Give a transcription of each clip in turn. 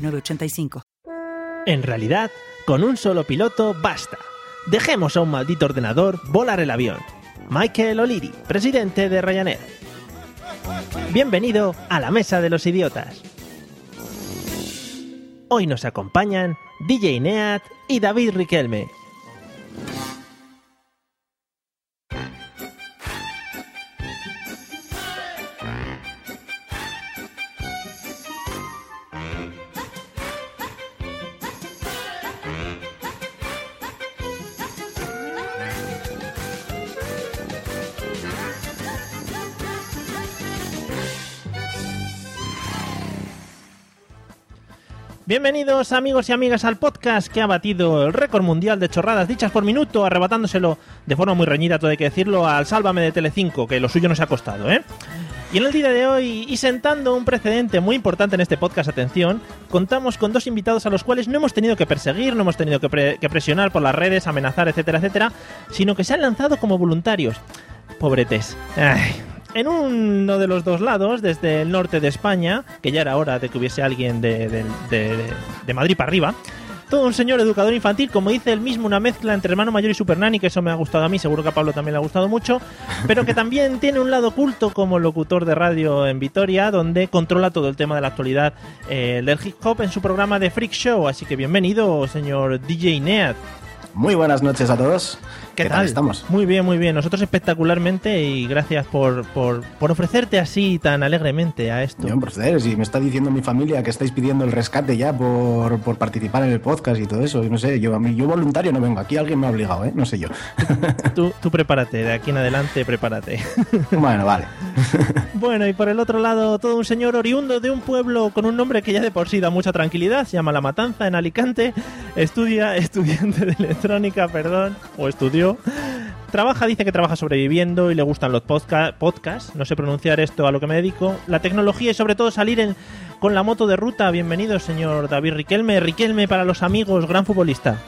906985. En realidad, con un solo piloto basta. Dejemos a un maldito ordenador volar el avión. Michael O'Leary, presidente de Ryanair. Bienvenido a la Mesa de los Idiotas. Hoy nos acompañan DJ Neat y David Riquelme. Bienvenidos amigos y amigas al podcast que ha batido el récord mundial de chorradas dichas por minuto, arrebatándoselo de forma muy reñida, todo hay que decirlo, al Sálvame de Telecinco, que lo suyo nos ha costado, ¿eh? Y en el día de hoy, y sentando un precedente muy importante en este podcast, atención, contamos con dos invitados a los cuales no hemos tenido que perseguir, no hemos tenido que, pre- que presionar por las redes, amenazar, etcétera, etcétera, sino que se han lanzado como voluntarios. Pobretes. Ay. En uno de los dos lados, desde el norte de España, que ya era hora de que hubiese alguien de, de- Madrid para arriba, todo un señor educador infantil, como dice él mismo, una mezcla entre hermano mayor y super nanny, que eso me ha gustado a mí, seguro que a Pablo también le ha gustado mucho, pero que también tiene un lado oculto como locutor de radio en Vitoria, donde controla todo el tema de la actualidad eh, del hip hop en su programa de Freak Show. Así que bienvenido, señor DJ Neat. Muy buenas noches a todos. ¿Qué, tal? estamos? Muy bien, muy bien. Nosotros espectacularmente y gracias por, por, por ofrecerte así tan alegremente a esto. Yo, proceder, si me está diciendo mi familia que estáis pidiendo el rescate ya por, por participar en el podcast y todo eso, yo no sé, yo, a mí, yo voluntario no vengo, aquí alguien me ha obligado, ¿eh? No sé yo. Tú, tú prepárate, de aquí en adelante prepárate. bueno, vale. Bueno, y por el otro lado, todo un señor oriundo de un pueblo con un nombre que ya de por sí da mucha tranquilidad, se llama La Matanza, en Alicante, estudia, estudiante de electrónica, perdón, o estudió. Trabaja, dice que trabaja sobreviviendo y le gustan los podca- podcasts, no sé pronunciar esto a lo que me dedico, la tecnología y sobre todo salir en, con la moto de ruta. Bienvenido, señor David Riquelme. Riquelme para los amigos, gran futbolista.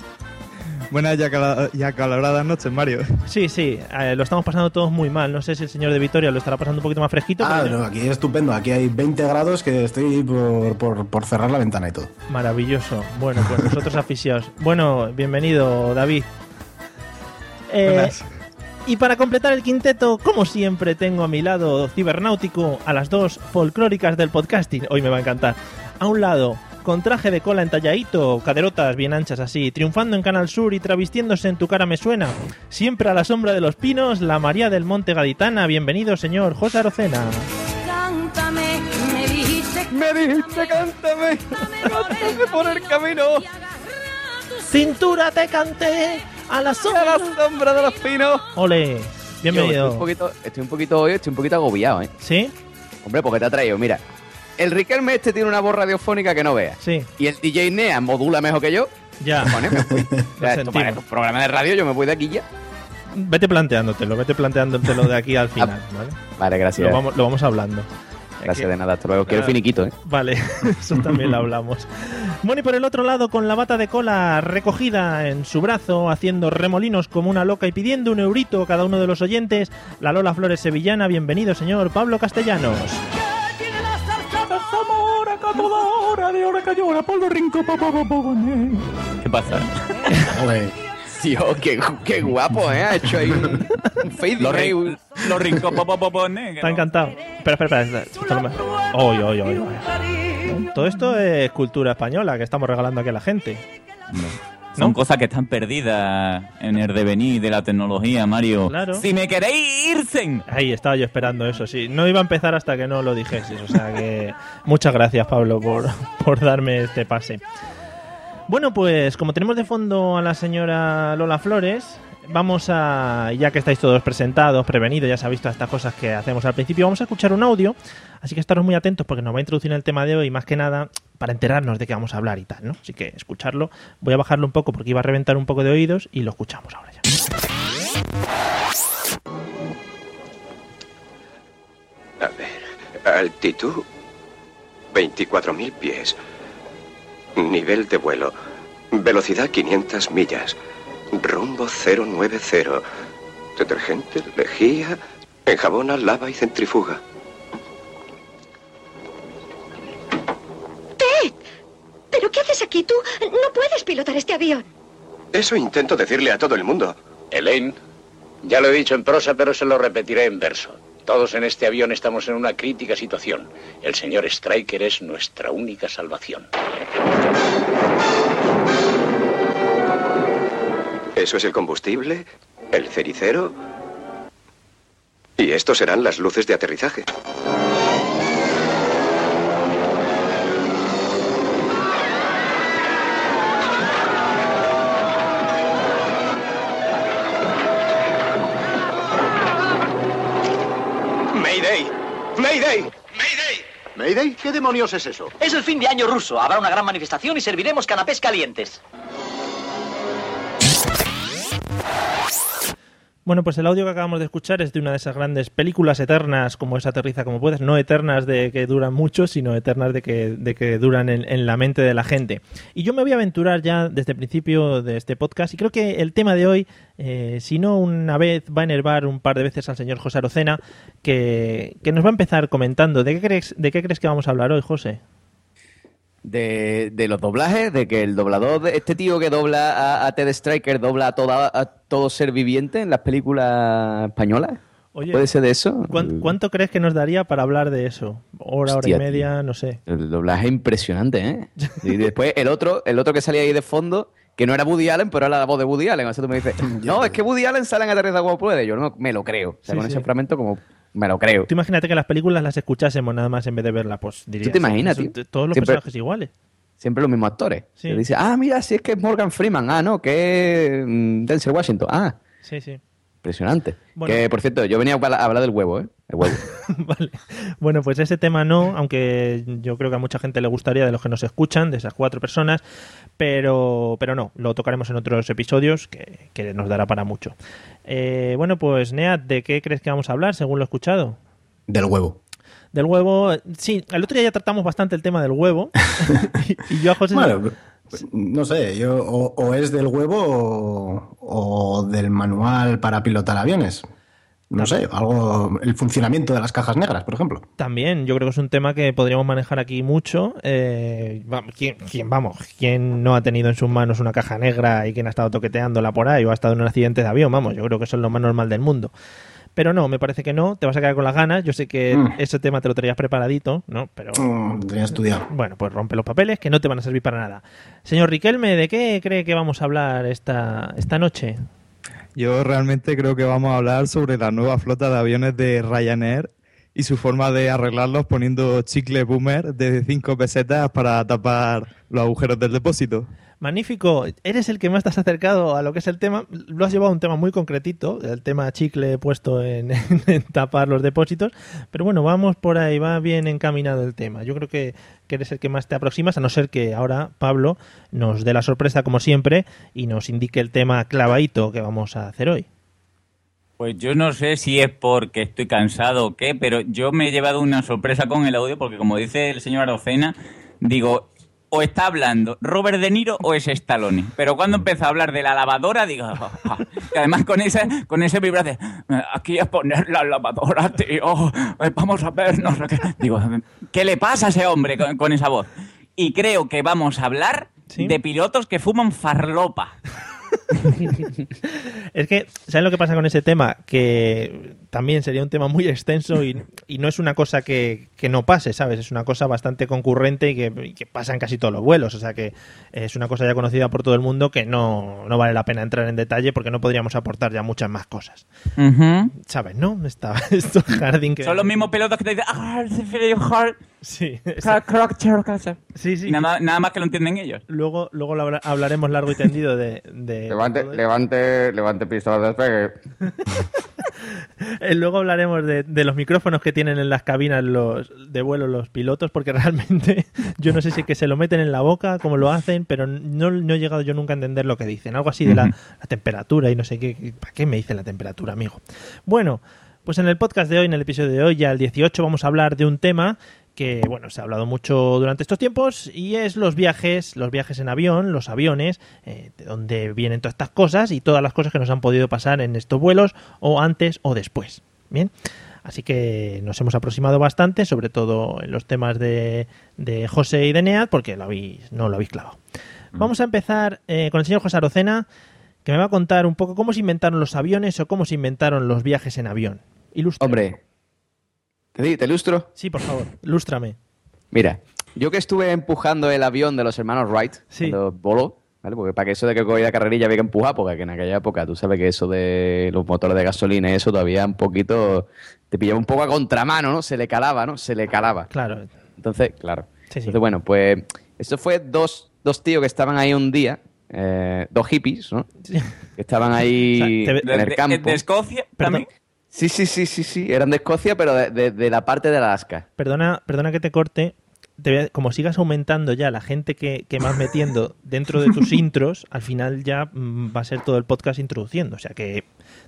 Buenas y acala- y acaloradas noches, Mario. Sí, sí, eh, lo estamos pasando todos muy mal. No sé si el señor de Vitoria lo estará pasando un poquito más fresquito. Ah, pero- no, aquí estupendo, aquí hay 20 grados que estoy por, por, por cerrar la ventana y todo. Maravilloso. Bueno, pues nosotros aficionados. Bueno, bienvenido, David. Eh, Buenas. y para completar el quinteto, como siempre, tengo a mi lado cibernáutico a las dos folclóricas del podcasting. Hoy me va a encantar. A un lado, con traje de cola entalladito, caderotas bien anchas así, triunfando en Canal Sur y travestiéndose en tu cara me suena. Siempre a la sombra de los pinos, la María del Monte Gaditana. Bienvenido, señor José Arocena. Cántame, me dijiste Me dijiste, cántame, cántame por el camino, Cintura te canté a la a sombra. la sombra de los pinos. Ole, Yo estoy bienvenido. un poquito, estoy un poquito hoy, estoy un poquito agobiado, ¿eh? ¿Sí? Hombre, porque te ha traído, mira. El Riquelme este tiene una voz radiofónica que no veas. Sí, Y el DJ Nea modula mejor que yo. ya. Cojones, me fui. O Lo sea, esto sentimos. para de radio yo me voy de aquí ya. Vete planteándotelo, vete planteándotelo de aquí al final, ¿vale? Vale, gracias. Lo vamos, lo vamos hablando. Gracias de nada, hasta luego. Quiero finiquito, ¿eh? Vale, eso también lo hablamos. Bueno, y por el otro lado, con la bata de cola recogida en su brazo, haciendo remolinos como una loca y pidiendo un eurito a cada uno de los oyentes, la Lola Flores Sevillana, bienvenido, señor Pablo Castellanos. ¿Qué pasa? Ole. Tío, qué, qué guapo, ¿eh? Ha hecho ahí un, un fade Los, un- rincopopopopones. Está encantado. Espera, espera, espera. No Oy, oy, oy. Todo esto es cultura española que estamos regalando aquí a la gente. Son ¿No? cosas que están perdidas en el devenir de la tecnología, Mario. Claro. Si me queréis irse. Ahí estaba yo esperando eso, sí. No iba a empezar hasta que no lo dijeses. O sea que muchas gracias, Pablo, por, por darme este pase. Bueno, pues como tenemos de fondo a la señora Lola Flores, vamos a, ya que estáis todos presentados, prevenidos, ya sabéis todas estas cosas que hacemos al principio, vamos a escuchar un audio, así que estaros muy atentos porque nos va a introducir en el tema de hoy, más que nada para enterarnos de qué vamos a hablar y tal, ¿no? Así que escucharlo, voy a bajarlo un poco porque iba a reventar un poco de oídos y lo escuchamos ahora ya. A ver, altitud 24.000 pies. Nivel de vuelo. Velocidad 500 millas. Rumbo 090. Detergente, lejía, enjabona, lava y centrifuga. ¡Ted! ¿Pero qué haces aquí tú? No puedes pilotar este avión. Eso intento decirle a todo el mundo. Elaine, ya lo he dicho en prosa, pero se lo repetiré en verso. Todos en este avión estamos en una crítica situación. El señor Striker es nuestra única salvación. Eso es el combustible, el cericero. Y estos serán las luces de aterrizaje. Mayday. Mayday. ¿Mayday? ¿Qué demonios es eso? Es el fin de año ruso. Habrá una gran manifestación y serviremos canapés calientes. Bueno, pues el audio que acabamos de escuchar es de una de esas grandes películas eternas, como es Aterriza como puedes, no eternas de que duran mucho, sino eternas de que, de que duran en, la mente de la gente. Y yo me voy a aventurar ya desde el principio de este podcast, y creo que el tema de hoy, eh, si no una vez, va a enervar un par de veces al señor José Arocena, que, que nos va a empezar comentando. ¿De qué crees, de qué crees que vamos a hablar hoy, José? De, de los doblajes, de que el doblador, de este tío que dobla a, a Ted Striker, dobla a, toda, a todo ser viviente en las películas españolas. Oye, ¿Puede ser de eso? ¿cuán- ¿Cuánto crees que nos daría para hablar de eso? Hora, hora y media, no sé. El doblaje es impresionante, ¿eh? Y después el otro, el otro que salía ahí de fondo, que no era Woody Allen, pero era la voz de Woody Allen. O sea, tú me dices, no, es que Woody Allen sale en Aterriza como puede. Yo no me lo creo. O sea, Sí, con sí. ese fragmento como me lo creo. Tú imagínate que las películas las escuchásemos nada más en vez de verlas, pues dirías. te imaginas, tío? Todos los Siempre- personajes iguales. Siempre los mismos actores. Sí. Dice, ah, mira, si es que es Morgan Freeman. Ah, no, que es mm, Denzel Washington. Ah, Sí, sí. Impresionante. Bueno. Que, por cierto, yo venía a hablar del huevo, ¿eh? El huevo. vale. Bueno, pues ese tema no, aunque yo creo que a mucha gente le gustaría de los que nos escuchan, de esas cuatro personas, pero, pero no, lo tocaremos en otros episodios que, que nos dará para mucho. Eh, bueno, pues Neat, ¿de qué crees que vamos a hablar según lo he escuchado? Del huevo. Del huevo, sí, el otro día ya tratamos bastante el tema del huevo y, y yo a José... Bueno, pues, no sé, yo o, o es del huevo o, o del manual para pilotar aviones. No sé, algo, el funcionamiento de las cajas negras, por ejemplo. También, yo creo que es un tema que podríamos manejar aquí mucho. Eh, va- ¿quién, quién, vamos, ¿quién no ha tenido en sus manos una caja negra y quién ha estado toqueteándola por ahí o ha estado en un accidente de avión? Vamos, yo creo que eso es lo más normal del mundo. Pero no, me parece que no, te vas a quedar con las ganas. Yo sé que Mm. ese tema te lo traías preparadito, ¿no? Pero Mm, tenía estudiado. bueno, pues rompe los papeles que no te van a servir para nada. Señor Riquelme, ¿de qué cree que vamos a hablar esta, esta noche? Yo realmente creo que vamos a hablar sobre la nueva flota de aviones de Ryanair y su forma de arreglarlos poniendo chicle boomer de 5 pesetas para tapar los agujeros del depósito. Magnífico, eres el que más te has acercado a lo que es el tema. Lo has llevado a un tema muy concretito, el tema chicle puesto en, en tapar los depósitos. Pero bueno, vamos por ahí, va bien encaminado el tema. Yo creo que, eres el que más te aproximas, a no ser que ahora Pablo nos dé la sorpresa como siempre y nos indique el tema clavadito que vamos a hacer hoy. Pues yo no sé si es porque estoy cansado o qué, pero yo me he llevado una sorpresa con el audio porque como dice el señor Arocena, digo, o está hablando Robert De Niro o es Stallone. Pero cuando empezó a hablar de la lavadora, digo, "Ah, ah". y además con ese, con ese vibrato, de, aquí es poner la lavadora, tío, eh, vamos a ver, no sé qué. Digo, ¿qué le pasa a ese hombre con, con esa voz? Y creo que vamos a hablar ¿Sí? de pilotos que fuman farlopa. Es que, ¿sabes lo que pasa con ese tema? Que también sería un tema muy extenso y, y no es una cosa que, que no pase, ¿sabes? Es una cosa bastante concurrente y que, y que pasa en casi todos los vuelos. O sea que es una cosa ya conocida por todo el mundo que no, no vale la pena entrar en detalle porque no podríamos aportar ya muchas más cosas. ¿Sabes, no? Está esto Harding que... Son los mismos pelotas que te dicen, ah, se feel hard. Sí, sí, sí. Nada, nada más que lo entienden ellos. Luego, luego lo habla- hablaremos largo y tendido de... de Levante, levante, levante pistola de despegue. Eh, Luego hablaremos de, de los micrófonos que tienen en las cabinas los de vuelo los pilotos, porque realmente yo no sé si es que se lo meten en la boca, cómo lo hacen, pero no, no he llegado yo nunca a entender lo que dicen. Algo así de la temperatura y no sé qué. ¿Para qué me dice la temperatura, amigo? Bueno, pues en el podcast de hoy, en el episodio de hoy, ya el 18, vamos a hablar de un tema que, bueno, se ha hablado mucho durante estos tiempos y es los viajes, los viajes en avión, los aviones, eh, de dónde vienen todas estas cosas y todas las cosas que nos han podido pasar en estos vuelos o antes o después. Bien. Así que nos hemos aproximado bastante, sobre todo en los temas de, de José y de Neat, porque lo habéis, no lo habéis clavado. Vamos a empezar eh, con el señor José Arocena, que me va a contar un poco cómo se inventaron los aviones o cómo se inventaron los viajes en avión. Ilustra. Hombre, ¿te, te ilustro? Sí, por favor, ilústrame. Mira, yo que estuve empujando el avión de los hermanos Wright Sí. cuando voló, ¿vale? Porque para que eso de que cogía carrerilla había que empujar, porque en aquella época tú sabes que eso de los motores de gasolina y eso todavía un poquito te pillaba un poco a contramano, ¿no? Se le calaba, ¿no? Se le calaba. Claro. Entonces, claro. Sí, sí. Entonces, bueno, pues eso fue dos, dos tíos que estaban ahí un día, eh, dos hippies, ¿no? Que estaban ahí O sea, te- en De, el de- campo. de Escocia también. Sí, sí, sí, sí, sí. Eran de Escocia, pero de, de- de la parte de Alaska. Perdona, perdona que te corte. Te voy a- como sigas aumentando ya la gente que, que vas metiendo dentro de tus intros, al final ya mm, va a ser todo el podcast introduciendo. O sea que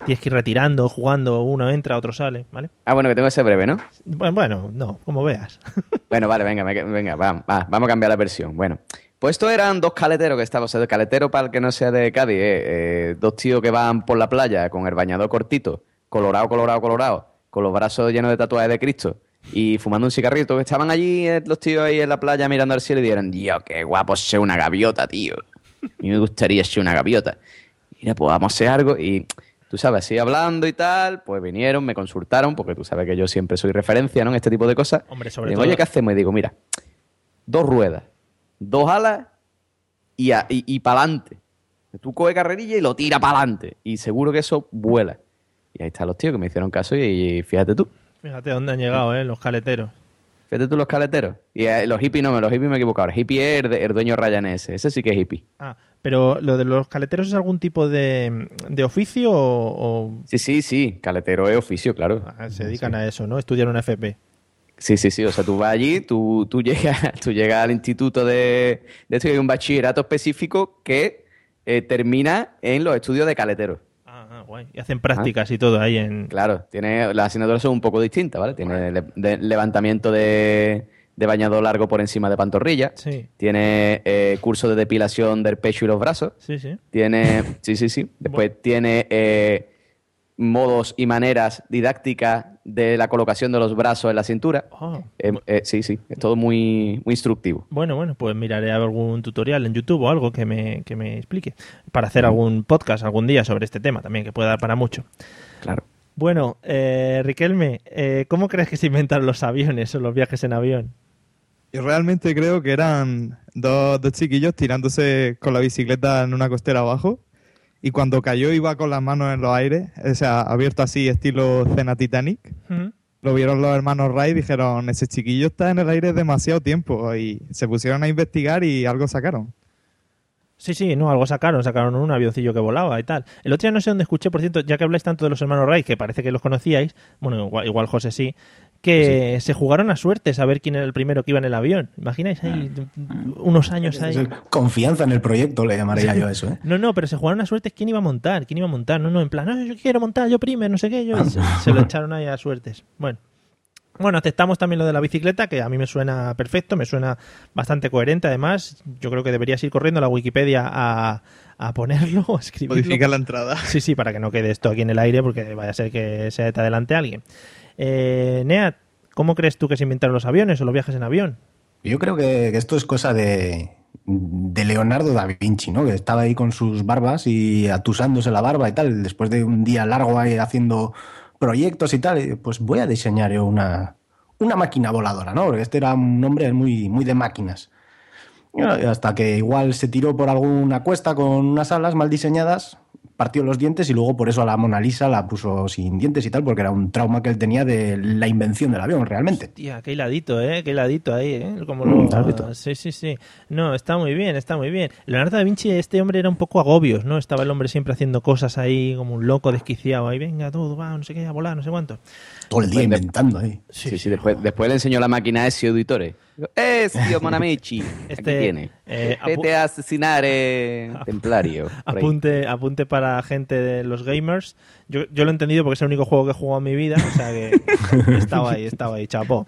tienes que ir retirando, jugando, uno entra, otro sale, ¿vale? Ah, bueno, que tengo que ser breve, ¿no? Bueno, bueno, no, como veas. Bueno, vale, venga, venga, va, va, vamos a cambiar la versión. Bueno, pues estos eran dos caleteros que estaban, o sea, de caletero para el que no sea de Cádiz, eh, eh, dos tíos que van por la playa con el bañador cortito, colorado, colorado, colorado, con los brazos llenos de tatuajes de Cristo y fumando un cigarrito, que estaban allí eh, los tíos ahí en la playa mirando al cielo y dijeron, Dios, qué guapo ser una gaviota, tío. A mí me gustaría ser una gaviota. Mira, pues vamos a hacer algo y tú sabes, así hablando y tal, pues vinieron, me consultaron, porque tú sabes que yo siempre soy referencia, ¿no? En este tipo de cosas. Hombre, sobre Y digo, todo- Oye, ¿qué hacemos? Y digo, mira, dos ruedas, dos alas y, y, y para adelante. Tú coges carrerilla y lo tira para adelante. Y seguro que eso vuela. Y ahí están los tíos que me hicieron caso y, fíjate tú. Fíjate dónde han llegado, ¿eh? Los caleteros. Fíjate tú los caleteros. Y eh, los hippies no, los hippies me he equivocado. El hippie es el, dueño Ryan ese. Ese sí que es hippie. Ah, pero lo de los caleteros es algún tipo de, de oficio o, o- Sí, sí, sí. Caletero es oficio, claro. ah, se dedican a eso, ¿no? Estudian una FP. Sí, sí, sí. O sea, tú vas allí, tú, tú, llegas, tú llegas al instituto de, de esto y hay un bachillerato específico que eh, termina en los estudios de caletero. Ah, ah, guay. Y hacen prácticas y todo ahí en... Claro, tiene, las asignaturas son un poco distintas, ¿vale? Tiene le- de- levantamiento de, de bañador largo por encima de pantorrilla. Sí. Tiene eh, curso de depilación del pecho y los brazos. Sí, sí. Tiene, sí, sí, sí. Después tiene eh, modos y maneras didácticas de la colocación de los brazos en la cintura. Ah. Eh, eh, sí, sí. Es todo muy, muy instructivo. Bueno, bueno, pues miraré algún tutorial en YouTube o algo que me, que me explique. Para hacer algún podcast algún día sobre este tema también, que puede dar para mucho. Claro. Bueno, eh, Riquelme, eh, ¿cómo crees que se inventaron los aviones o los viajes en avión? Yo realmente creo que eran dos, dos chiquillos tirándose con la bicicleta en una costera abajo y cuando cayó iba con las manos en los aires, o sea, abierto así estilo cena Titanic. Lo vieron los hermanos Wright y dijeron, ese chiquillo está en el aire demasiado tiempo y se pusieron a investigar y algo sacaron. Sí, sí, no, algo sacaron, sacaron un avioncillo que volaba y tal. El otro día no sé dónde escuché, por cierto, ya que habláis tanto de los hermanos Wright, que parece que los conocíais, bueno, igual, igual José sí, que se jugaron a suertes a ver quién era el primero que iba en el avión. ¿Imagináis ahí unos años ahí? Confianza en el proyecto le llamaría yo a eso, ¿eh? No, no, pero se jugaron a suertes quién iba a montar, quién iba a montar. No, no, en plan, no, yo quiero montar, yo primero, no sé qué, yo. se, se lo echaron ahí a suertes. Bueno. Bueno, aceptamos también lo de la bicicleta, que a mí me suena perfecto, me suena bastante coherente. Además, yo creo que deberías ir corriendo a la Wikipedia a, a ponerlo, a escribirlo. Modifica la entrada. Sí, sí, para que no quede esto aquí en el aire, porque vaya a ser que se te adelante alguien. Eh, Neat, ¿cómo crees tú que se inventaron los aviones o los viajes en avión? Yo creo que, que esto es cosa de, de Leonardo da Vinci, ¿no? Que estaba ahí con sus barbas y atusándose la barba y tal, después de un día largo ahí haciendo proyectos y tal, y, pues voy a diseñar yo una, una máquina voladora, ¿no? Porque este era un hombre muy, muy de máquinas. Y hasta que igual se tiró por alguna cuesta con unas alas mal diseñadas, partió los dientes y luego por eso a la Mona Lisa la puso sin dientes y tal, porque era un trauma que él tenía de la invención del avión, realmente. Tía, qué hiladito, ¿eh? Qué hiladito ahí, ¿eh? Como Mm, lo-. Sí, sí, sí. No, está muy bien, está muy bien. Leonardo da Vinci, este hombre era un poco agobios, ¿no? Estaba el hombre siempre haciendo cosas ahí como un loco desquiciado. Ahí, venga, tú, va, no sé qué, a volar, no sé cuánto. Todo el día inventando ahí. Sí, sí, después, después le enseñó la máquina a Ezio Auditore. Ezio Monamichi, Este, aquí tiene. eh, Vete a asesinar eh, templario. Apunte, apunte para gente de los gamers. Yo, yo lo he entendido porque es el único juego que he jugado en mi vida. O sea que estaba ahí, estaba ahí, chapó.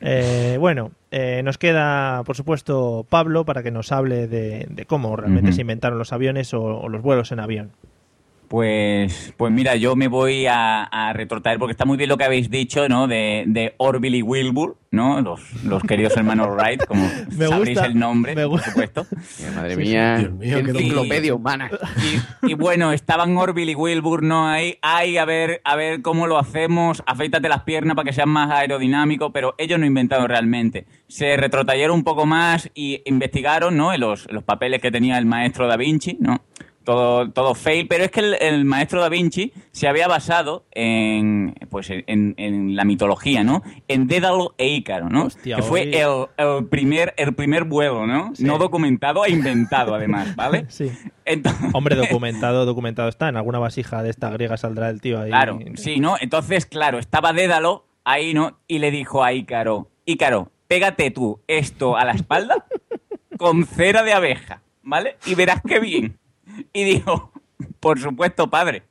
Eh, bueno, eh, nos queda, por supuesto, Pablo para que nos hable de, de cómo realmente se inventaron los aviones o, o los vuelos en avión. Pues, pues mira, yo me voy a, a retrotraer porque está muy bien lo que habéis dicho, ¿no? De, de Orville y Wilbur, ¿no? Los, los queridos hermanos Wright, como Me sabréis gusta, el nombre, me por supuesto. Madre Sí, mía. Dios mío, qué enciclopedia humana. Y, y bueno, estaban Orville y Wilbur, ¿no? Ahí, ay, a ver, a ver cómo lo hacemos, afeítate las piernas para que sean más aerodinámicos, pero ellos no inventaron realmente. Se retrotrayeron un poco más y investigaron, ¿no? En los, los papeles que tenía el maestro Da Vinci, ¿no? Todo, todo fail, pero es que el, el maestro Da Vinci se había basado en, pues, en, en la mitología, ¿no? En Dédalo e Ícaro, ¿no? Hostia, que fue hoy- el, el primer, el primer vuelo, ¿no? Sí. No documentado e inventado, además, ¿vale? Sí. Entonces- Hombre, documentado, documentado está. En alguna vasija de esta griega saldrá el tío ahí. Claro, sí, ¿no? Entonces, claro, estaba Dédalo ahí, ¿no? Y le dijo a Ícaro, Ícaro, pégate tú esto a la espalda con cera de abeja, ¿vale? Y verás qué bien. Y dijo, por supuesto, padre.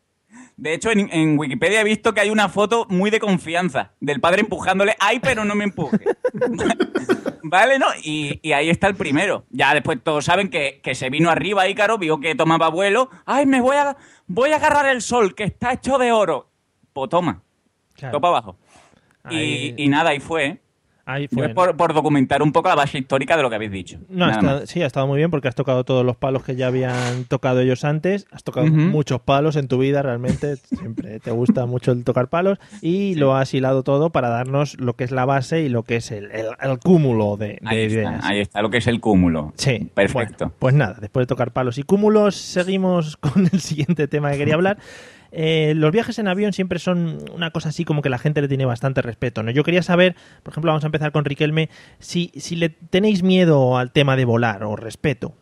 De hecho, en, en Wikipedia he visto que hay una foto muy de confianza del padre empujándole, ay, pero no me empuje. ¿Vale? ¿No? Y, y ahí está el primero. Ya después todos saben que, que se vino arriba Ícaro, vio que tomaba vuelo. Ay, me voy a, voy a agarrar el sol, que está hecho de oro. Pues toma, Claro. para abajo. Ahí- Y, y nada, ahí fue. ¿eh? Ahí Yo fue. es por, por documentar un poco la base histórica de lo que habéis dicho. No, sí, ha estado muy bien porque has tocado todos los palos que ya habían tocado ellos antes. Has tocado Ujú. muchos palos en tu vida, realmente. Siempre te gusta mucho el tocar palos. Y lo has hilado todo para darnos lo que es la base y lo que es el, el- el cúmulo de, de Ahí ideas. está, ahí está lo que es el cúmulo. Sí, Perfecto. Bueno, pues nada, después de tocar palos y cúmulos, seguimos con el siguiente tema que quería hablar. Eh, los viajes en avión siempre son una cosa así como que la gente le tiene bastante respeto. ¿no? Yo quería saber, por ejemplo, vamos a empezar con Riquelme, si, si le tenéis miedo al tema de volar o respeto.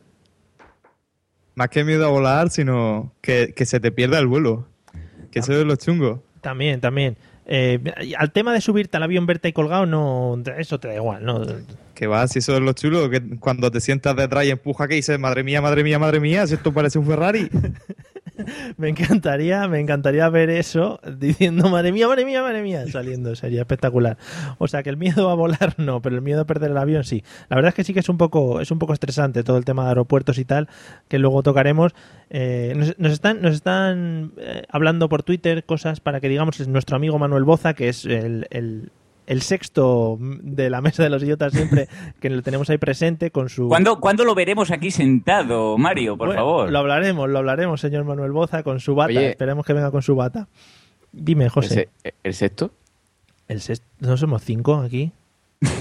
Más que miedo a volar, sino que, que se te pierda el vuelo. Que eso es lo chungo. También, también. Eh, al tema de subirte al avión, verte ahí colgado, no, eso te da igual, ¿no? Que va, si eso es lo chulo, que cuando te sientas detrás y empuja que dices, madre mía, madre mía, madre mía, si esto parece un Ferrari. Me encantaría, me encantaría ver eso diciendo madre mía, madre mía, madre mía, saliendo, sería espectacular. O sea que el miedo a volar no, pero el miedo a perder el avión sí. La verdad es que sí que es un poco, es un poco estresante todo el tema de aeropuertos y tal, que luego tocaremos. Eh, nos, están, nos están eh, hablando por Twitter cosas para que digamos es nuestro amigo Manuel Boza, que es el- el sexto de la mesa de los idiotas siempre, que lo tenemos ahí presente con su... ¿Cuándo, cuándo lo veremos aquí sentado, Mario, por Bueno, favor? Lo hablaremos, lo hablaremos, señor Manuel Boza, con su bata. Oye. Esperemos que venga con su bata. Dime, José. Ese- ¿El sexto? El sexto, ¿No somos cinco aquí?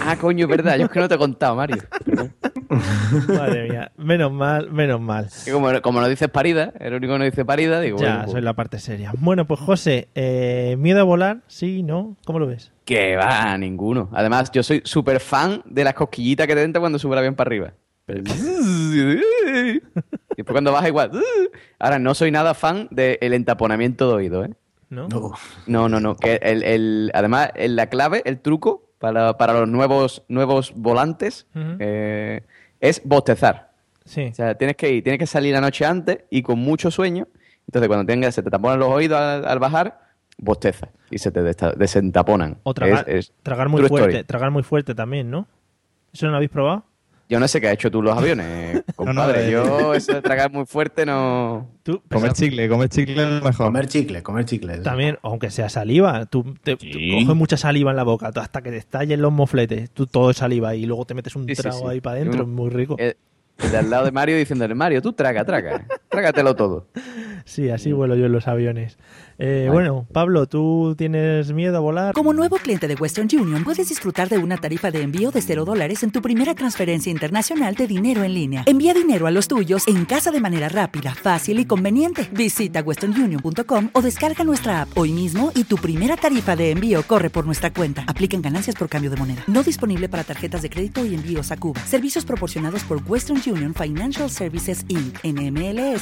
Ah, coño, es verdad. Yo es que no te he contado, Mario. Madre mía. Menos mal, menos mal. Como, como no dices parida, el único que no dice parida, digo, ya, bueno, pues, soy la parte seria. Bueno, pues José, eh, ¿miedo a volar? Sí, ¿no? ¿Cómo lo ves? que va, ninguno. Además, yo soy súper fan de las cosquillitas que te entra cuando sube el avión para arriba. Pero- Y después cuando baja igual. Ahora, no soy nada fan del entaponamiento de oído, ¿eh? ¿No? No. No, no, no. Que el, el- además, la clave, el truco para, para los nuevos, nuevos volantes eh, es bostezar. Sí. O sea, tienes que ir, tienes que salir la noche antes y con mucho sueño. Entonces, cuando tengas, se te taponan los oídos al, al bajar, bosteza y se te desentaponan. O tragar, Es- es tragar muy fuerte, story. tragar muy fuerte también, ¿no? ¿Eso no lo habéis probado? Yo no sé qué has hecho tú los aviones, compadre. eh. Yo eso de tragar muy fuerte no... Tú, Comer chicle, comer chicle es lo mejor. Comer chicle, comer chicle. También, aunque sea saliva, tú, te, tú coges mucha saliva en la boca hasta que te estallen los mofletes, tú todo es saliva y luego te metes un Sí, trago sí. ahí para adentro, Un- muy rico. El, el de al lado de Mario diciéndole, Mario, tú traga, traga. Trágatelo todo. Sí, así vuelo yo en los aviones. Eh, bueno, Pablo, ¿tú tienes miedo a volar? Como nuevo cliente de Western Union, puedes disfrutar de una tarifa de envío de 0 dólares en tu primera transferencia internacional de dinero en línea. Envía dinero a los tuyos en casa de manera rápida, fácil y conveniente. Visita westernunion.com o descarga nuestra app hoy mismo y tu primera tarifa de envío corre por nuestra cuenta. Aplican ganancias por cambio de moneda. No disponible para tarjetas de crédito y envíos a Cuba. Servicios proporcionados por Western Union Financial Services Inc. NMLS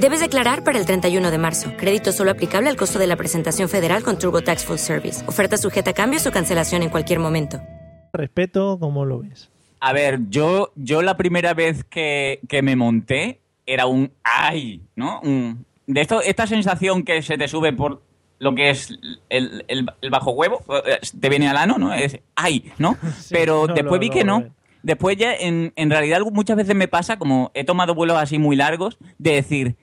Debes declarar para el 31 de marzo. Crédito solo aplicable al costo de la presentación federal con TurboTax Full Service. Oferta sujeta a cambios o cancelación en cualquier momento. Respeto, ¿cómo lo ves? A ver, yo, yo la primera vez que, que me monté era un ay, ¿no? Un- de esto, esta sensación que se te sube por lo que es el, el- el bajo huevo, eh, te viene al ano, ¿no? Es ay, ¿no? Pero no, después lo- vi que no. ves. Después ya, en, en realidad, muchas veces me pasa, como he tomado vuelos así muy largos, de decir,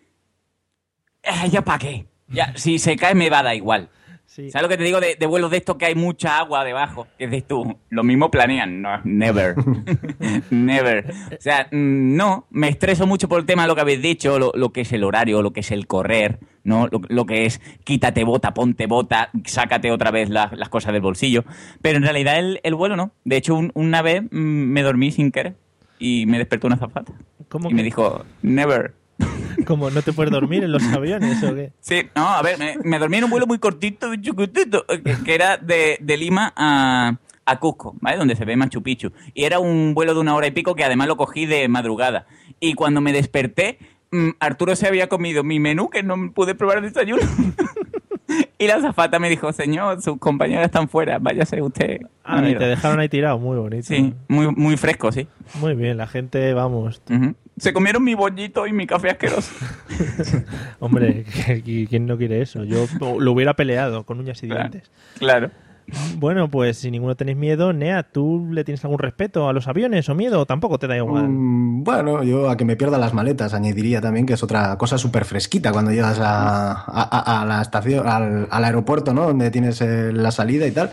"Eh, ¿ya para qué? Ya, si se cae me va a dar igual. ¿Sabes lo que te digo de, de vuelos de estos que hay mucha agua debajo? Que dices tú, lo mismo planean. No, never. never. O sea, mm, no, me estreso mucho por el tema de lo que habéis dicho, lo, lo que es el horario, lo que es el correr, ¿no? Lo, lo que es quítate bota, ponte bota, sácate otra vez la- las cosas del bolsillo. Pero en realidad el, el vuelo no. De hecho, un- una vez mm, me dormí sin querer y me despertó una zafata. ¿Cómo y me dijo, never. ¿Cómo no te puedes dormir en los aviones o qué? Sí, no, a ver, me, me dormí en un vuelo muy cortito, que, que era de, de Lima a, a Cusco, ¿vale? Donde se ve Machu Picchu. Y era un vuelo de una hora y pico que además lo cogí de madrugada. Y cuando me desperté, mm, Arturo se había comido mi menú, que no pude probar el desayuno. y la azafata me dijo, señor, sus compañeras están fuera, váyase usted. Ah, y mierda". te dejaron ahí tirado, muy bonito. Sí, muy, muy fresco, sí. Muy bien, la gente, vamos. Ujú. Se comieron mi bollito y mi café asqueroso. Hombre, ¿qui- ¿quién no quiere eso? Yo lo hubiera peleado con uñas y dientes. Claro. Bueno, pues si ninguno tenéis miedo, Nea, ¿tú le tienes algún respeto a los aviones o miedo? ¿O tampoco te da igual? Mm, bueno, yo a que me pierda las maletas añadiría también que es otra cosa súper fresquita cuando llegas a, a- a- a la estación, al, al aeropuerto, ¿no? Donde tienes eh, la salida y tal,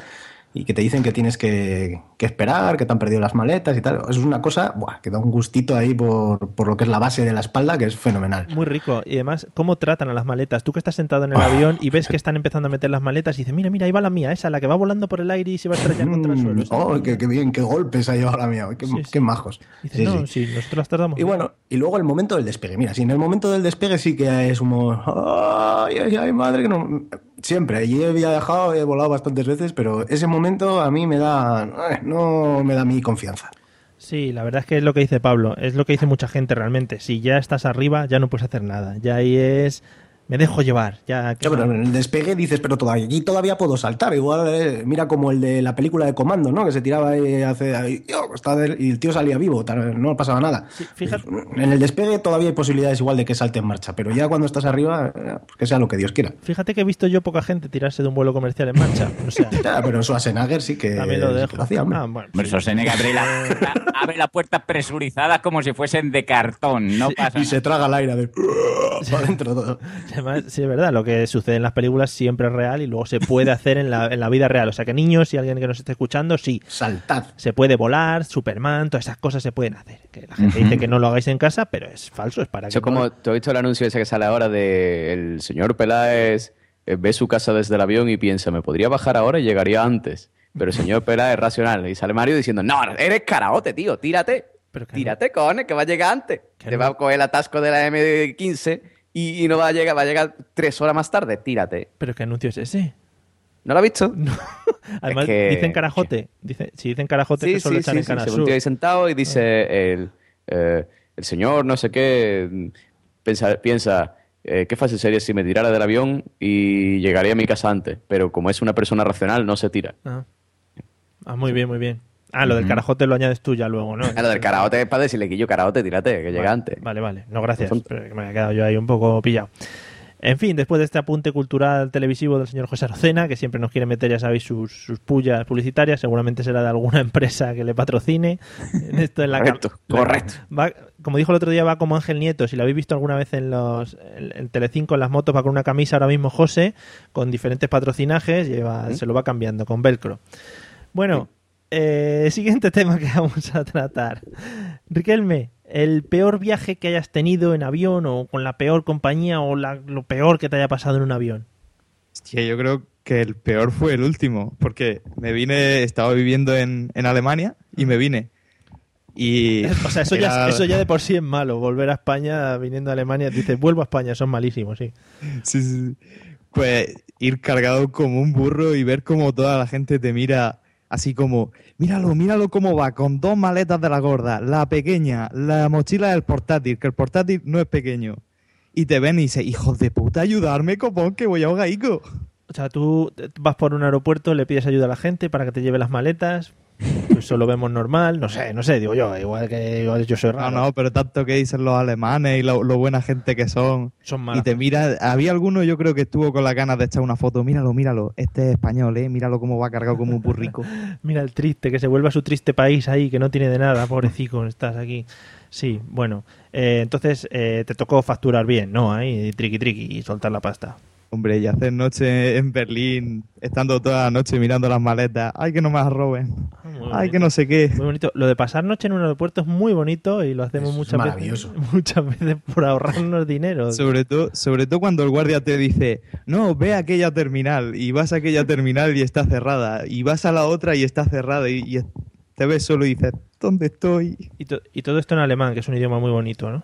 y que te dicen que tienes que, que esperar, que te han perdido las maletas y tal. Eso es una cosa buah, que da un gustito ahí por, por lo que es la base de la espalda, que es fenomenal. Muy rico. Y además, ¿cómo tratan a las maletas? Tú que estás sentado en el avión y ves que están empezando a meter las maletas y dices, mira, mira, ahí va la mía, esa, la que va volando por el aire y se va a estrellar contra el suelo. esa". Oh, qué, qué bien, qué golpes ha llevado la mía, qué, qué majos. Dices, Sí, no, sí. sí, nosotros las tratamos. Y bueno, y luego el momento del despegue. Mira, si en el momento del despegue sí que es como. ¡Ay, ay, ay, madre! que no. Siempre. Y he viajado, he volado bastantes veces, pero ese momento a mí me da. No me da mi confianza. Sí, la verdad es que es lo que dice Pablo, es lo que dice mucha gente realmente. Si ya estás arriba, ya no puedes hacer nada. Ya ahí es. Me dejo llevar. Ya, pero en el despegue dices, pero todavía, aquí todavía puedo saltar. Igual, eh, mira como el de la película de Comando, ¿no? Que se tiraba ahí hace. ahí, yo, está y el tío salía vivo, tal, no pasaba nada. fíjate. En el despegue todavía hay posibilidades igual de que salte en marcha, pero ya cuando estás arriba, eh, pues que sea lo que Dios quiera. Fíjate que he visto yo poca gente tirarse de un vuelo comercial en marcha. O sea, Ya, pero Schwarzenegger sí que, también lo sí que dejo. lo hacía, hombre. Ah, bueno. Hombre, Schwarzenegger abre, la- la- abre las puertas presurizadas como si fuesen de cartón. No pasa y se traga el aire de para adentro todo. Además, sí, es verdad, lo que sucede en las películas siempre es real y luego se puede hacer en la, en la vida real. O sea que niños y alguien que nos esté escuchando, sí. Saltad. Se puede volar, Superman, todas esas cosas se pueden hacer. Que la gente dice que no lo hagáis en casa, pero es falso, es para que Eso como, no- ¿tú has visto el anuncio ese que sale ahora de el señor Peláez eh, ve su casa desde el avión y piensa, me podría bajar ahora y llegaría antes? Pero el señor Peláez es racional. Y sale Mario diciendo, no, eres caraote, tío, tírate. Tírate, cojones, que va a llegar antes. Te va a coger el atasco de la M15 y, y no va a llegar, va a llegar tres horas más tarde. Tírate. ¿Pero qué anuncio es ese? ¿No lo has visto? Además, Es que- dicen carajote. Dice, si dicen carajote, Sí, que solo sí, echan sí, en sí, Canal se tío ahí sentado y dice el, eh, el señor no sé qué piensa, piensa eh, qué fácil sería si me tirara del avión y llegaría a mi casa antes, pero como es una persona racional no se tira. Ah. Ah, muy bien, muy bien. Ah, lo del carajote lo añades tú ya luego, ¿no? Ah, lo del karaote es para decirle que yo karaote, tírate, que llega antes. Vale, vale. No, gracias. Pero me había quedado yo ahí un poco pillado. En fin, después de este apunte cultural televisivo del señor José Arocena, que siempre nos quiere meter, ya sabéis, sus, sus pullas publicitarias, seguramente será de alguna empresa que le patrocine. Esto en la Correcto, la- correcto. va- como dijo el otro día, va como Ángel Nieto. Si lo habéis visto alguna vez en los en, en Telecinco, en las motos, va con una camisa ahora mismo José, con diferentes patrocinajes, lleva, se lo va cambiando con velcro. Bueno, eh, siguiente tema que vamos a tratar. Riquelme, el peor viaje que hayas tenido en avión o con la peor compañía o la- lo peor que te haya pasado en un avión. Hostia, yo creo que el peor fue el último, porque me vine, estaba viviendo en, en Alemania y me vine. Y O sea, eso ya, eso ya de por sí es malo. Volver a España viniendo a Alemania, dices, vuelvo a España, son malísimos, sí. Sí, sí, sí. Pues ir cargado como un burro y ver cómo toda la gente te mira así como, míralo, míralo cómo va, con dos maletas de la gorda, la pequeña, la mochila del portátil, que el portátil no es pequeño. Y te ven y dices, hijos de puta, ayudarme, copón, que voy a ahogaico. O sea, tú vas por un aeropuerto, le pides ayuda a la gente para que te lleve las maletas. Pues eso lo vemos normal. No sé, no sé, digo yo. Igual que igual yo soy No, raro. no, pero tanto que dicen los alemanes y lo, lo buena gente que son. Son Y malas. te mira, había alguno yo creo que estuvo con las ganas de echar una foto. Míralo, míralo, este es español, eh, míralo cómo va cargado como un burrico. Mira el triste, que se vuelve a su triste país ahí, que no tiene de nada, pobrecito, estás aquí. Sí, bueno. eh, entonces eh, te tocó facturar bien, ¿no? Ahí, triqui triqui, y soltar la pasta. Hombre, y hacer noche en Berlín, estando toda la noche mirando las maletas. Ay, que no me las roben. Ay, que no sé qué. Muy bonito. Lo de pasar noche en un aeropuerto es muy bonito y lo hacemos Es muchas veces, muchas veces por ahorrarnos dinero. Sobre todo, sobre todo cuando el guardia te dice, no, ve a aquella terminal, y vas a aquella terminal y está cerrada, y vas a la otra y está cerrada, y, y te ves solo y dices, ¿dónde estoy? Y, to- y todo esto en alemán, que es un idioma muy bonito, ¿no?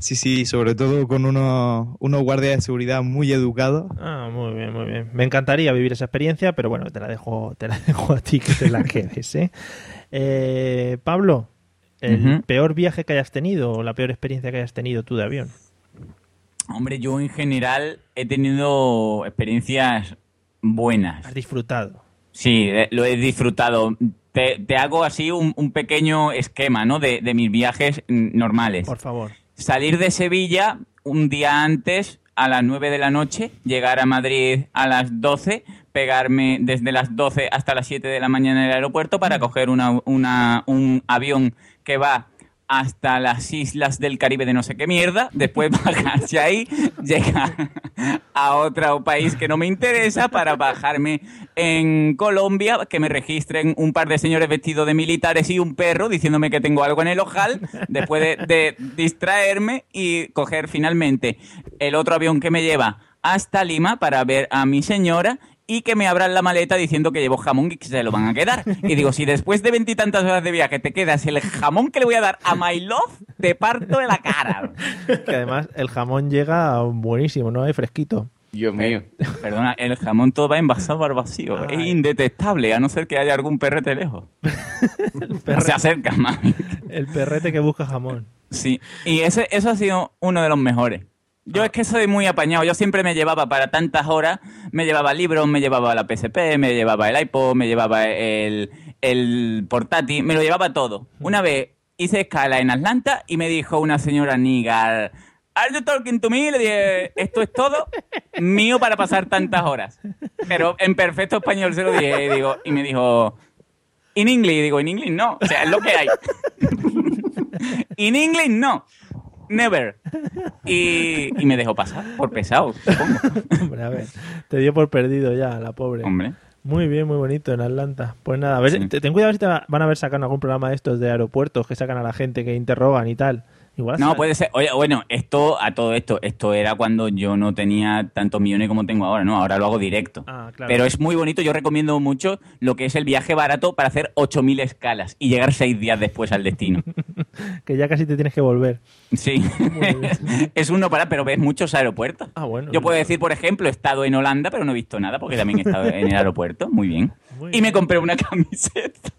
Sí, sí, sobre todo con unos, unos guardias de seguridad muy educados. Ah, muy bien, muy bien. Me encantaría vivir esa experiencia, pero bueno, te la dejo, te la dejo a ti que te la quedes, ¿eh? Eh, Pablo, el peor viaje que hayas tenido o la peor experiencia que hayas tenido tú de avión. Hombre, yo en general he tenido experiencias buenas. Has disfrutado. Sí, eh, lo he disfrutado. Te, te hago así un, un pequeño esquema, ¿no? De, de mis viajes mm, normales. Por favor. Salir de Sevilla un día antes a las 9 de la noche, llegar a Madrid a las 12, pegarme desde las 12 hasta las 7 de la mañana en el aeropuerto para coger una, una- un avión que va hasta las islas del Caribe de no sé qué mierda, después bajarse ahí, llegar a otro país que no me interesa para bajarme en Colombia, que me registren un par de señores vestidos de militares y un perro diciéndome que tengo algo en el ojal, después de, de distraerme y coger finalmente el otro avión que me lleva hasta Lima para ver a mi señora y que me abran la maleta diciendo que llevo jamón y que se lo van a quedar. Y digo, si después de veintitantas horas de viaje te quedas el jamón que le voy a dar a My Love, te parto de la cara. Que además el jamón llega buenísimo, ¿no? Hay fresquito. Dios mío. Perdona, el jamón todo va envasado al vacío. Es indetectable, a no ser que haya algún perrete lejos. No se acerca, mami. El perrete que busca jamón. Sí, y ese, eso ha sido uno de los mejores. Yo es que soy muy apañado. Yo siempre me llevaba para tantas horas, me llevaba libros, me llevaba la PSP, me llevaba el iPod, me llevaba el, el portátil, me lo llevaba todo. Una vez hice escala en Atlanta y me dijo una señora Nigar, ¿Are you talking to me? Le dije, esto es todo mío para pasar tantas horas. Pero en perfecto español se lo dije y, digo, y me dijo, in English, y digo, in English no, o sea, es lo que hay. in English no. Never. Y, y me dejó pasar por pesado, supongo. Hombre, a ver, te dio por perdido ya, la pobre. Hombre. Muy bien, muy bonito en Atlanta. Pues nada, a ver, ten cuidado si te va- van a ver sacando algún programa de estos de aeropuertos que sacan a la gente que interrogan y tal. Igual No, puede ser. Oye, bueno, esto, a todo esto, esto era cuando yo no tenía tantos millones como tengo ahora, ¿no? Ahora lo hago directo. Ah, claro. Pero es muy bonito, yo recomiendo mucho lo que es el viaje barato para hacer 8.000 escalas y llegar seis días después al destino. que ya casi te tienes que volver. Sí, es uno para, pero ves muchos aeropuertos. Ah, bueno. Yo puedo decir, por ejemplo, he estado en Holanda, pero no he visto nada porque también he estado en el aeropuerto. Muy bien. Muy y me compré una camiseta.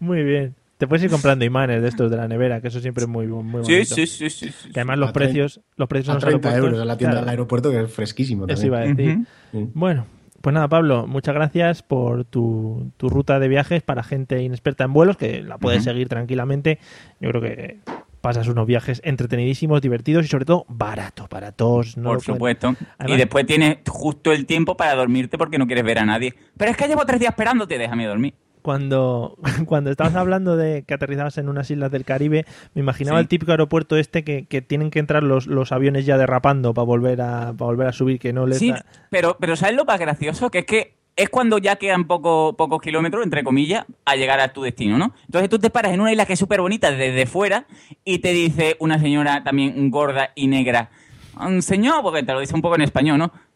Muy bien. Te puedes ir comprando imanes de estos de la nevera, que eso siempre es muy, muy Sí, bonito. sí, sí, sí, sí. Que además los A precios, los precios A los 30 aeropuertos- euros en la tienda claro, del aeropuerto, que es fresquísimo. Eso también. iba a decir. Bueno, pues nada, Pablo, muchas gracias por tu, tu ruta de viajes para gente inexperta en vuelos, que la puedes seguir tranquilamente. Yo creo que pasas unos viajes entretenidísimos, divertidos y sobre todo baratos, baratos. No Por supuesto. Además- y después tienes justo el tiempo para dormirte porque no quieres ver a nadie. Pero es que llevo tres días esperándote, déjame dormir. Cuando, cuando estabas hablando de que aterrizabas en unas islas del Caribe, me imaginaba Sí. el típico aeropuerto este que, que tienen que entrar los, los aviones ya derrapando para volver a para volver a subir, que no les Sí, da- pero, pero ¿sabes lo más gracioso? Que es que es cuando ya quedan poco- pocos kilómetros, entre comillas, a llegar a tu destino, ¿no? Entonces tú te paras en una isla que es súper bonita desde fuera y te dice una señora también gorda y negra, "Mm, señor, porque te lo dice un poco en español, ¿no?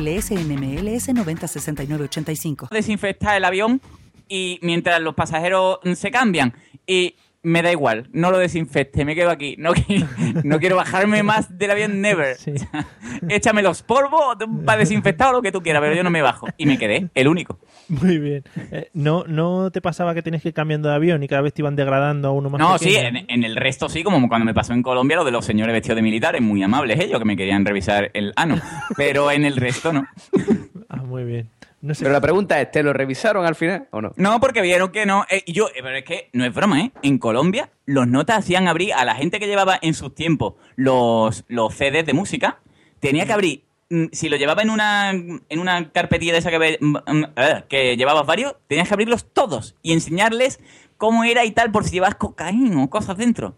NMLS 906985. desinfectar el avión y mientras los pasajeros se cambian y me da igual, no lo desinfecte, me quedo aquí, no, qui- no quiero bajarme más del avión never. Échame los polvos para desinfectar o lo que tú quieras, pero yo no me bajo. Y me quedé, el único. Muy bien. Eh, ¿no, ¿No te pasaba que tienes que ir cambiando de avión y cada vez te iban degradando a uno más No, sí, en, en el resto sí, como cuando me pasó en Colombia lo de los señores vestidos de militares, muy amables ellos, que me querían revisar el ano. Pero en el resto no. Ah, muy bien. Pero la pregunta es, ¿te lo revisaron al final o no? No, porque vieron que no. Eh, y yo, eh, pero es que no es broma, ¿eh? En Colombia, los notas hacían abrir a la gente que llevaba en sus tiempos los, los CDs de música, tenía que abrir. Mm, Si lo llevaba en una, en una carpetilla de esa que, ve- mm, mm, eh, que llevabas varios, tenías que abrirlos todos y enseñarles cómo era y tal, por si llevas cocaína o cosas dentro.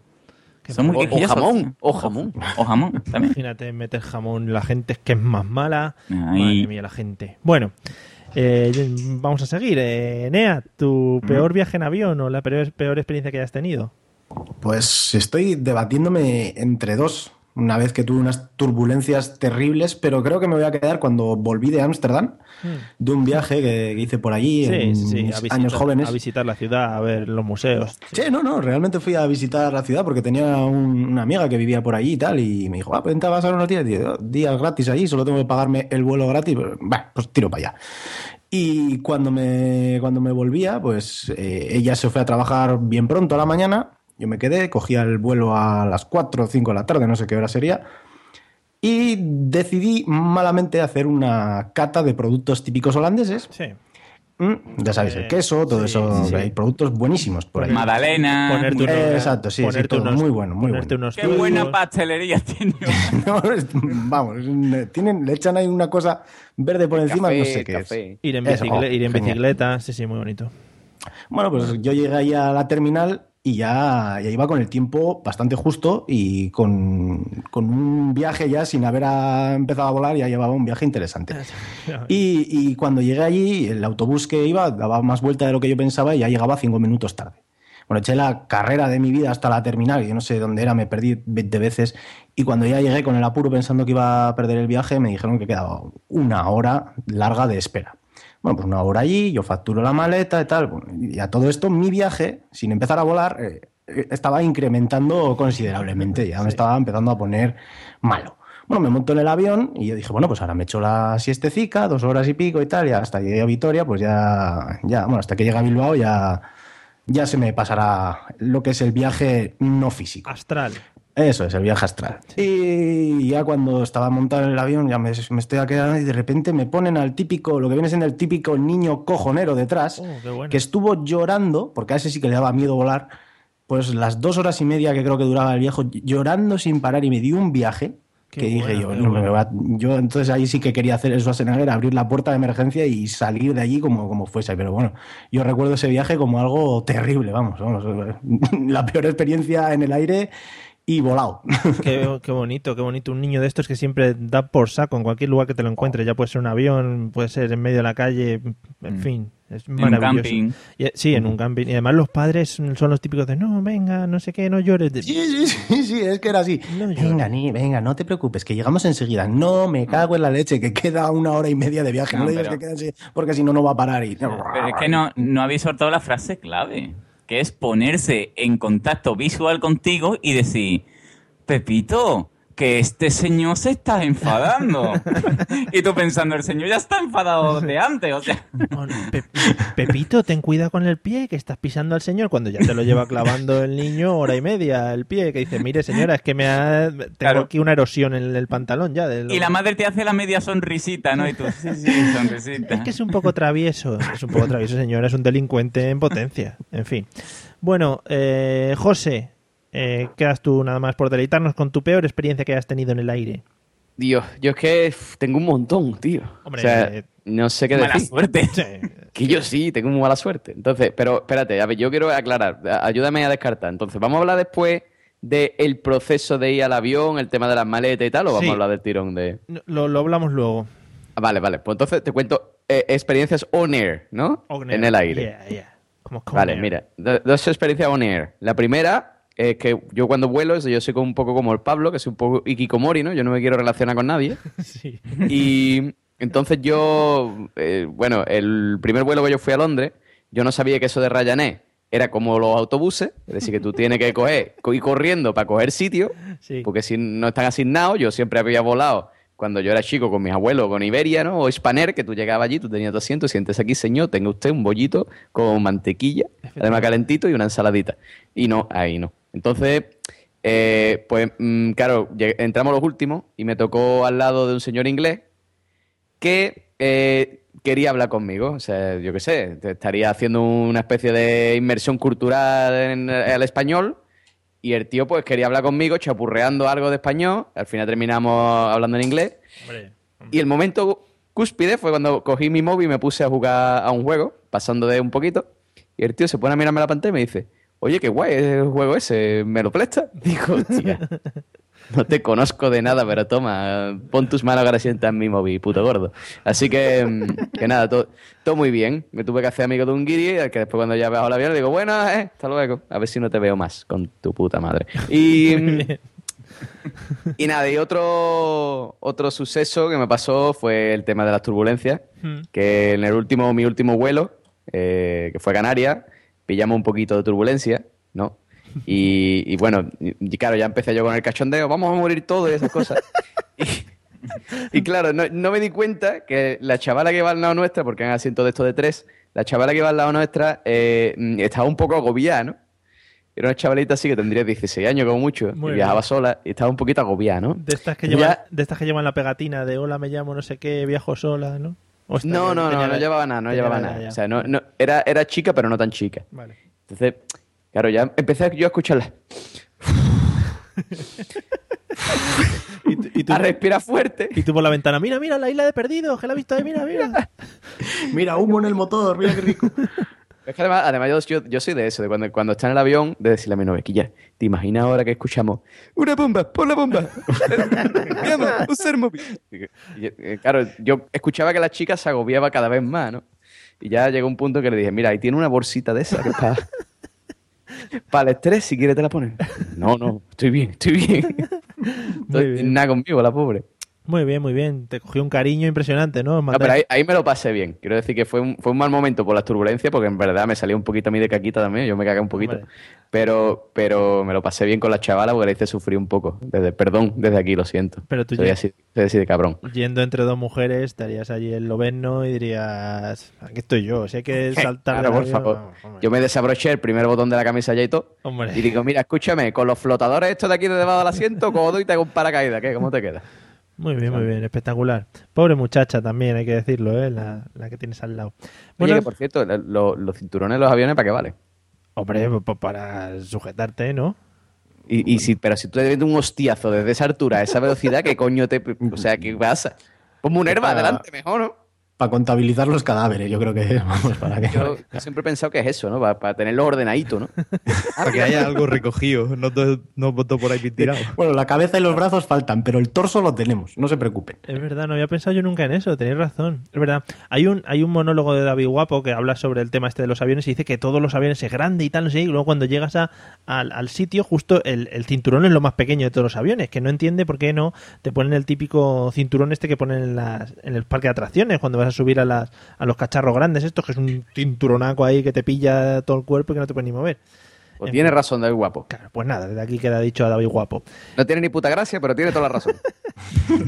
Son muy O- jamón, o jamón. O jamón, también. Imagínate meter jamón, la gente es que es más mala. Ay. Madre mía, la gente. Bueno, eh, vamos a seguir. Eh, Nea, ¿tu peor viaje en avión o la peor, peor experiencia que hayas tenido? Pues estoy debatiéndome entre dos. Una vez que tuve unas turbulencias terribles, pero creo que me voy a quedar cuando volví de Ámsterdam, de un viaje que, que hice por allí Sí, en sí, sí, mis a visitar, años jóvenes. a visitar la ciudad, a ver los museos. Sí, no, no, realmente fui a visitar la ciudad porque tenía un- una amiga que vivía por allí y tal, y me dijo, ah, pues vente a pasar unos días, días gratis allí, solo tengo que pagarme el vuelo gratis, pues, bah, pues tiro para allá. Y cuando me, cuando me volvía, pues eh, ella se fue a trabajar bien pronto a la mañana, yo me quedé, cogía el vuelo a las 4 o 5 de la tarde, no sé qué hora sería, y decidí malamente hacer una cata de productos típicos holandeses. Sí. Mm, ya sabéis, el queso, todo eso, sí. hay productos buenísimos por ahí. Magdalena. Ponerte muy- unos- Exacto, sí, sí, ponerte todo unos- muy bueno, muy ponerte bueno. unos Qué buena pastelería tiene. No, es- vamos, tienen, le echan ahí una cosa verde por encima, Café, no sé qué café. es. Ir en, Eso, bicicle- oh, ir en bicicleta, sí, sí, muy bonito. Bueno, pues yo llegué ahí a la terminal y ya, ya iba con el tiempo bastante justo y con, con un viaje ya sin haber empezado a volar, ya llevaba un viaje interesante. Y, y cuando llegué allí, el autobús que iba daba más vuelta de lo que yo pensaba y ya llegaba cinco minutos tarde. Bueno, eché la carrera de mi vida hasta la terminal, yo no sé dónde era, me perdí 20 veces. Y cuando ya llegué con el apuro pensando que iba a perder el viaje, me dijeron que quedaba una hora larga de espera. Bueno, pues una hora allí, yo facturo la maleta y tal. Y a todo esto, mi viaje, sin empezar a volar, eh, eh, estaba incrementando considerablemente. Ya me estaba empezando a poner malo. Bueno, me monto en el avión y yo dije, bueno, pues ahora me echo la siestecica, dos horas y pico y tal, y hasta que llegue a Vitoria, pues ya, ya, bueno, hasta que llegue a Bilbao ya, ya se me pasará lo que es el viaje no físico. Astral. Eso es, el viaje astral. Y ya cuando estaba montado en el avión, ya me, me estoy quedando y de repente me ponen al típico, lo que viene siendo el típico niño cojonero detrás, Oh, bueno. que estuvo llorando, porque a ese sí que le daba miedo volar, pues las dos horas y media que creo que duraba el viejo, llorando sin parar y me dio un viaje. Qué que dije yo, qué no me bueno. va- yo entonces ahí sí que quería hacer el Schwarzenegger, abrir la puerta de emergencia y salir de allí como, como fuese. Pero bueno, yo recuerdo ese viaje como algo terrible, vamos, vamos, la peor experiencia en el aire y volado. Qué, qué bonito, qué bonito. Un niño de estos que siempre da por saco en cualquier lugar que te lo encuentres. Ya puede ser un avión, puede ser en medio de la calle, en fin. Es un camping. Y- sí, en un camping. Y además los padres son los típicos de no, venga, no sé qué, no llores. Sí, sí, sí, sí, es que era así. venga, ni, venga, no te preocupes, que llegamos enseguida. No, me cago en la leche, que queda una hora y media de viaje. No, No, le digas pero- que queda así, porque si no, no va a parar. Y... Pero es que no, no habéis soltado la frase clave, que es ponerse en contacto visual contigo y decir, Pepito, que este señor se está enfadando. y tú pensando, el señor ya está enfadado de antes, o sea. Pe- Pepito, ten cuidado con el pie, que estás pisando al señor cuando ya te lo lleva clavando el niño hora y media el pie, que dice, mire señora, es que me ha... tengo Claro. aquí una erosión en el pantalón ya. de lo- Y la madre te hace la media sonrisita, ¿no? Y tú, sí, sí, sonrisita. Es que es un poco travieso, es un poco travieso, señora, es un delincuente en potencia. En fin. Bueno, eh, José, eh, quedas tú nada más por deleitarnos con tu peor experiencia que hayas tenido en el aire. Dios, yo es que tengo un montón, tío. Hombre, o sea, eh, no sé qué Mala decir. suerte. Que yo sí, tengo muy mala suerte. Entonces, pero espérate, a ver, yo quiero aclarar, ayúdame a descartar. Entonces, ¿vamos a hablar después del proceso de ir al avión, el tema de las maletas y tal, o vamos Sí. a hablar del tirón de...? No, Lo, lo hablamos luego. Ah, Vale, vale, pues entonces te cuento eh, experiencias on air, ¿no? On En el aire. yeah, yeah. Como Vale, air. mira, do- dos experiencias on air. La primera es que yo cuando vuelo, yo soy como un poco como el Pablo, que soy un poco ikikomori, ¿no? Yo no me quiero relacionar con nadie. Sí. Y entonces yo, eh, bueno, el primer vuelo que yo fui a Londres, yo no sabía que eso de Ryanair era como los autobuses, es decir, que tú tienes que coger, co- ir corriendo para coger sitio, Sí. porque si no están asignados, yo siempre había volado cuando yo era chico con mis abuelos, con Iberia, ¿no? O Spanair, que tú llegabas allí, tú tenías tu asiento, sientes aquí, señor, tenga usted un bollito con mantequilla, además calentito y una ensaladita. Y no, ahí no. Entonces, eh, pues mm, claro, entramos los últimos y me tocó al lado de un señor inglés que eh, quería hablar conmigo. O sea, yo qué sé, te estaría haciendo una especie de inmersión cultural en el español y el tío pues quería hablar conmigo chapurreando algo de español. Al final terminamos hablando en inglés. Hombre, Y el momento cúspide fue cuando cogí mi móvil y me puse a jugar a un juego, pasando de un poquito. Y el tío se pone a mirarme la pantalla y me dice, oye, qué guay es el juego ese, ¿me lo presta? Digo, hostia, no te conozco de nada, pero toma, pon tus manos ahora sientas en mi móvil, puto gordo. Así que, mm, que nada, todo, todo muy bien. Me tuve que hacer amigo de un guiri, al que después cuando ya bajo el avión le digo, bueno, eh, hasta luego. A ver si no te veo más con tu puta madre. Y... mm, y nada, y otro, otro suceso que me pasó fue el tema de las turbulencias, Hmm. que en el último, mi último vuelo, eh, que fue a Canarias, pillamos un poquito de turbulencia, ¿no? Y, y bueno, y, claro, ya empecé yo con el cachondeo, vamos a morir todos y esas cosas. y, y claro, no, no me di cuenta que la chavala que iba al lado nuestra, porque eran asientos de estos de tres, la chavala que iba al lado nuestra eh, estaba un poco agobiada, ¿no? Era una chavalita así que tendría 16 años como mucho, Muy y viajaba bien. sola y estaba un poquito agobiada, ¿no? De estas, que Ya- llevan, de estas que llevan la pegatina de hola, me llamo no sé qué, viajo sola, ¿no? O No, no, no, no llevaba nada, no llevaba nada. ya. O sea, no, no, era, era chica, pero no tan chica. Vale. Entonces, claro, ya empecé yo a escucharla. Y tú, a respirar fuerte. y tú por la ventana, mira, mira, la isla de perdidos, que la he visto ahí, mira, mira. Mira, humo en el motor, mira qué rico. Es que además, además yo, yo, yo soy de eso, de cuando, cuando está en el avión, de decirle a mi novia, ya, ¿te imaginas ahora que escuchamos una bomba, pon la bomba? Mi amor, usar el móvil. Y, y, eh, claro, yo escuchaba que la chica se agobiaba cada vez más, ¿no? Y ya llegó un punto que le dije, mira, ahí tiene una bolsita de esa que está para el estrés, si quieres te la pones. No, no, estoy bien, estoy bien. Estoy bien. nada conmigo, la pobre. Muy bien, muy bien. Te cogió un cariño impresionante, ¿no? No, pero ahí, ahí me lo pasé bien. Quiero decir que fue un, fue un mal momento por las turbulencias, porque en verdad me salió un poquito a mí de caquita también, yo me cagué un poquito. Pero, pero me lo pasé bien con la chavala porque le hice sufrir un poco. Desde, perdón, desde aquí, lo siento. Pero tú soy, ya- así, soy así de cabrón. Yendo entre dos mujeres, estarías allí en Loberno y dirías, aquí estoy yo, si hay que saltar Claro, por avión, favor. vamos. Yo me desabroché el primer botón de la camisa ya y todo. Hombre. Y digo, mira, escúchame, con los flotadores estos de aquí de debajo del asiento, codo y te hago un paracaídas. ¿Qué? ¿Cómo te queda? Muy bien, muy bien, espectacular. Pobre muchacha también, hay que decirlo, ¿eh? la, la que tienes al lado. Oye, Bueno, que por cierto, lo- los cinturones de los aviones, ¿para qué valen? hombre, pues para sujetarte, ¿no? Y, y si, pero si tú le das un hostiazo desde esa altura, a esa velocidad, ¿qué coño te. O sea, ¿qué pasa? Ponme un herba adelante, mejor, ¿no? Para contabilizar los cadáveres, yo creo que es. Vamos, para que. Yo, siempre he pensado que es eso, ¿no? Para, para tenerlo ordenadito, ¿no? Para que haya algo recogido, no todo, no todo por ahí tirado. Bueno, la cabeza y los brazos faltan, pero el torso lo tenemos, no se preocupen. Es verdad, no había pensado yo nunca en eso, tenéis razón. Es verdad. Hay un, hay un monólogo de David Guapo que habla sobre el tema este de los aviones y dice que todos los aviones es grande y tal, no sé, y luego cuando llegas a, al, al sitio, justo el, el cinturón es lo más pequeño de todos los aviones, que no entiende por qué no te ponen el típico cinturón este que ponen en, las, en el parque de atracciones cuando vas a subir a, las, a los cacharros grandes estos, que es un cinturonaco ahí que te pilla todo el cuerpo y que no te puedes ni mover. Pues En tiene fin. razón David Guapo. Claro, pues nada, desde aquí queda dicho a David Guapo. No tiene ni puta gracia, pero tiene toda la razón.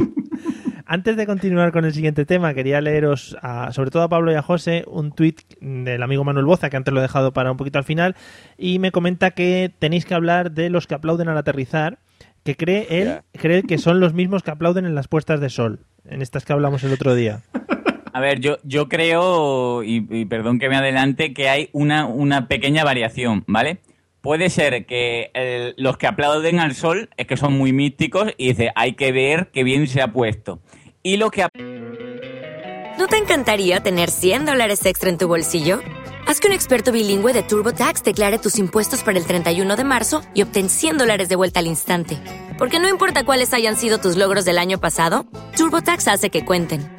Antes de continuar con el siguiente tema, quería leeros, a- sobre todo a Pablo y a José, un tuit del amigo Manuel Boza, que antes lo he dejado para un poquito al final, y me comenta que tenéis que hablar de los que aplauden al aterrizar, que cree él cree que son los mismos que aplauden en las puestas de sol, en estas que hablamos el otro día. A ver, yo, yo creo, y, y perdón que me adelante, que hay una, una pequeña variación, ¿vale? Puede ser que eh, los que aplauden al sol es que son muy místicos y dice, hay que ver qué bien se ha puesto. Y los que ¿No te encantaría tener 100 dólares extra en tu bolsillo? Haz que un experto bilingüe de TurboTax declare tus impuestos para el 31 de marzo y obtén 100 dólares de vuelta al instante. Porque no importa cuáles hayan sido tus logros del año pasado, TurboTax hace que cuenten.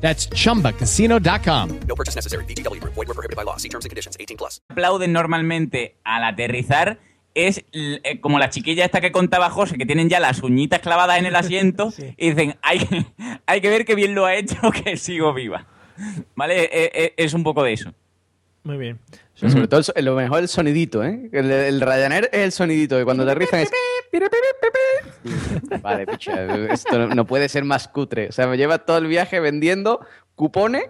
That's chumbacasino.com. No purchase necessary. VGW Group. Void were prohibited by law. See terms and conditions. 18 plus. aplauden normalmente al aterrizar es eh, como la chiquilla esta que contaba José, que tienen ya las uñitas clavadas en el asiento y dicen, hay, que- hay que ver qué bien lo ha hecho que sigo viva. ¿Vale? Eh, eh, Es un poco de eso. Muy bien. Sobre todo, el lo mejor el sonidito, ¿eh? El, el Ryanair es el sonidito, que cuando aterrizan es... Vale, picha, esto no, puede ser más cutre. O sea, me lleva todo el viaje vendiendo cupones,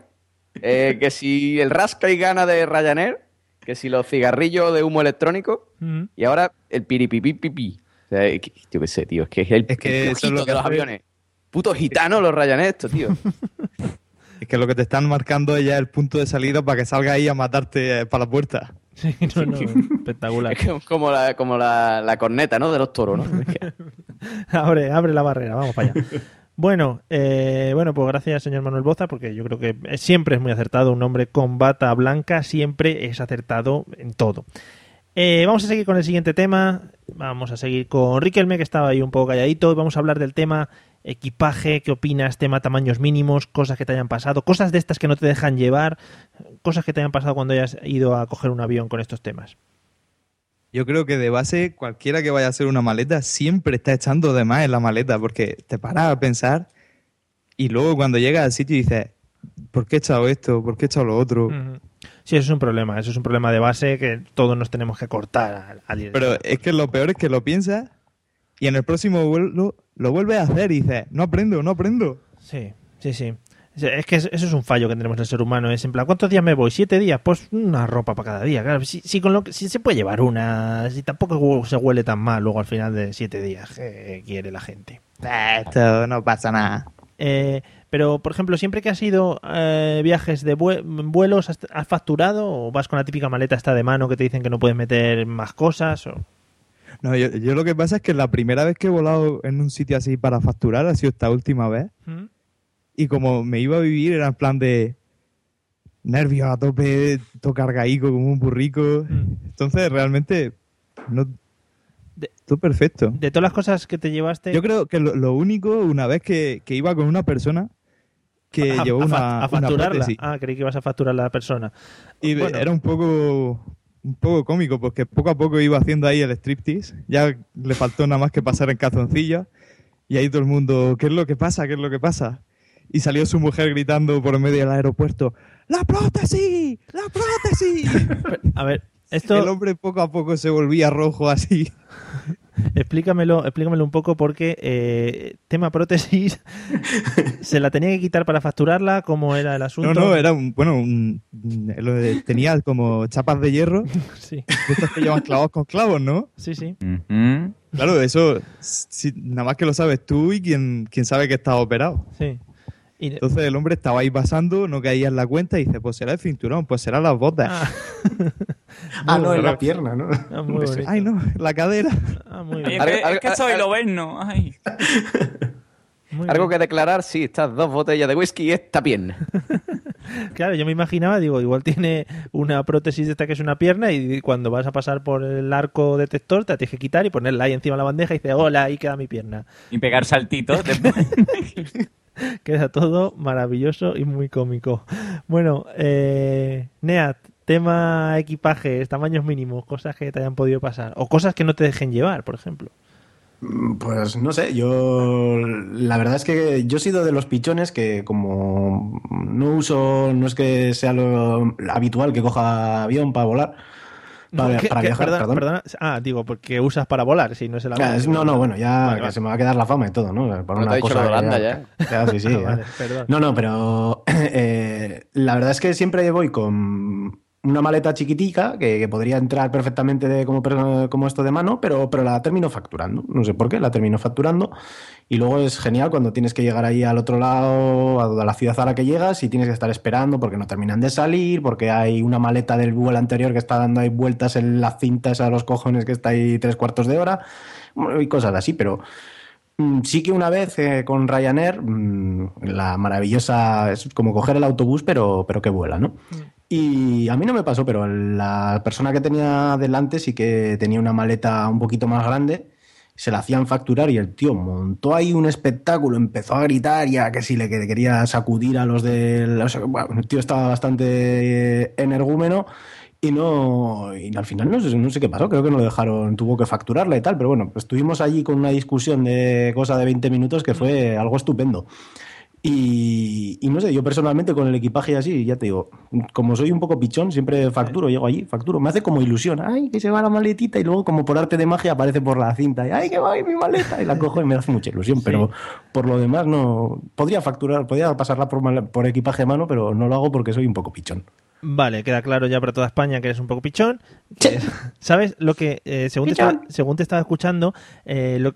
eh, que si el rasca y gana de Ryanair, que si los cigarrillos de humo electrónico, y ahora el piripipipipi. O sea, es que- yo qué sé, tío, es que es el, que el eso es lo que de los aviones. Putos gitanos los Ryanair, esto, tío. Es que lo que te están marcando es ya el punto de salida para que salga ahí a matarte eh, para la puerta. Sí, no, no, espectacular. Es como- la, como la, la corneta, ¿no? De los toros, ¿no? abre, abre la barrera, vamos para allá. Bueno, eh, bueno, pues gracias, señor Manuel Boza, porque yo creo que siempre es muy acertado. Un hombre con bata blanca siempre es acertado en todo. Eh, vamos a seguir con el siguiente tema. Vamos a seguir con Riquelme, que estaba ahí un poco calladito. y Vamos a hablar del tema equipaje. ¿Qué opinas? Tema tamaños mínimos, cosas que te hayan pasado, cosas de estas que no te dejan llevar, cosas que te hayan pasado cuando hayas ido a coger un avión con estos temas. Yo creo que de base cualquiera que vaya a hacer una maleta siempre está echando de más en la maleta porque te paras a pensar y luego cuando llegas al sitio dices, ¿por qué he echado esto? ¿Por qué he echado lo otro? Sí, eso es un problema. Eso es un problema de base que todos nos tenemos que cortar al, al. Pero es que lo peor es que lo piensas y en el próximo vuelo lo vuelves a hacer y dices, no aprendo, no aprendo. Sí, sí, sí. Es que eso es un fallo que tenemos el ser humano. Es en plan, ¿cuántos días me voy? ¿Siete días? Pues una ropa para cada día. Claro, si, si con lo que, si se puede llevar una, si tampoco se huele tan mal luego al final de siete días. ¿Qué quiere la gente? Esto no pasa nada. Eh, pero, por ejemplo, siempre que has ido eh, viajes de vue- vuelos, ¿has, has facturado o vas con la típica maleta esta de mano que te dicen que no puedes meter más cosas? O... No, yo, yo lo que pasa es que la primera vez que he volado en un sitio así para facturar ha sido esta última vez. ¿Mm? Y como me iba a vivir era en plan de nervios a tope, todo cargaico como un burrico. Entonces realmente no... todo perfecto. De todas las cosas que te llevaste... Yo creo que lo, lo único, una vez que, que iba con una persona que a, llevó a una, a una facturarla. prótesis. ah, creí que ibas a facturar a la persona. Y Bueno. era un poco un poco cómico porque poco a poco iba haciendo ahí el striptease. Ya le faltó nada más que pasar en calzoncillos. Y ahí todo el mundo, ¿qué es lo que pasa? ¿Qué es lo que pasa? Y salió su mujer gritando por medio del aeropuerto, ¡La prótesis! ¡La prótesis! A ver, esto... El hombre poco a poco se volvía rojo así. Explícamelo, explícamelo un poco porque eh, tema prótesis se la tenía que quitar para facturarla, ¿cómo era el asunto? No, no, era un, bueno, un- lo de- tenía como chapas de hierro. Sí. De estos que llevan clavos con clavos, ¿no? Sí, sí. Claro, eso sí, nada más que lo sabes tú y quien, quien sabe que está operado. Sí. Y- Entonces el hombre estaba ahí pasando, no caía en la cuenta y dice, pues será el cinturón, pues serán las botas. Ah, no, en la pierna, ¿no? Ah, muy. Ay, no, la cadera. Ah, muy Ay, bien. es, que, es que soy lo no Ay. Muy ¿Algo bien. que declarar? Sí, estas dos botellas de whisky y esta pierna. Claro, yo me imaginaba, digo, igual tiene una prótesis de esta que es una pierna y cuando vas a pasar por el arco detector te la tienes que quitar y ponerla ahí encima de la bandeja y dice, hola, ahí queda mi pierna. Y pegar saltitos. Queda todo maravilloso y muy cómico. Bueno, eh, Neat, tema equipajes, tamaños mínimos, cosas que te hayan podido pasar o cosas que no te dejen llevar, por ejemplo. Mm, Pues no sé, yo la verdad es que yo he sido de los pichones que como no uso, no es que sea lo habitual que coja avión para volar, para, ¿Qué- para qué- viajar, perdona- perdón. perdona. Ah, digo, porque usas para volar, si no es el avión. no, no, bueno, ya Vale, que vale. se me va a quedar la fama y todo, ¿no? Por No te ha dicho lo de Holanda ya. ya, sí, sí. Ah, ya. vale, perdón. No, no, pero eh, la verdad es que siempre voy con una maleta chiquitica que, podría entrar perfectamente como, como esto de mano, pero, pero la termino facturando. No sé por qué, la termino facturando. Y luego es genial cuando tienes que llegar ahí al otro lado, a la ciudad a la que llegas, y tienes que estar esperando porque no terminan de salir, porque hay una maleta del vuelo anterior que está dando ahí vueltas en las cintas a los cojones que está ahí tres cuartos de hora, y cosas así, pero. Mm, Sí que una vez eh, con Ryanair, mm, la maravillosa, es como coger el autobús, pero, pero que vuela, ¿no? Y a mí no me pasó, pero la persona que tenía delante sí que tenía una maleta un poquito más grande, se la hacían facturar y el tío montó ahí un espectáculo, empezó a gritar ya que sí le que- quería sacudir a los del... o sea, el tío estaba bastante energúmeno y no y al final no sé, no sé qué pasó, creo que no lo dejaron, tuvo que facturarla y tal, pero bueno, estuvimos allí con una discusión de cosa de 20 minutos que fue algo estupendo. Y, y no sé, yo personalmente con el equipaje así, ya te digo, como soy un poco pichón, siempre facturo, llego allí, facturo, me hace como ilusión, ay, que se va la maletita y luego como por arte de magia aparece por la cinta, y ay, que va mi maleta, y la cojo y me hace mucha ilusión, pero por lo demás no, podría facturar, podría pasarla por, por equipaje de mano, pero no lo hago porque soy un poco pichón. Vale, queda claro ya para toda España que eres un poco pichón. que- ¿Sabes lo que, eh, según, te estaba, según te estaba escuchando, eh, lo-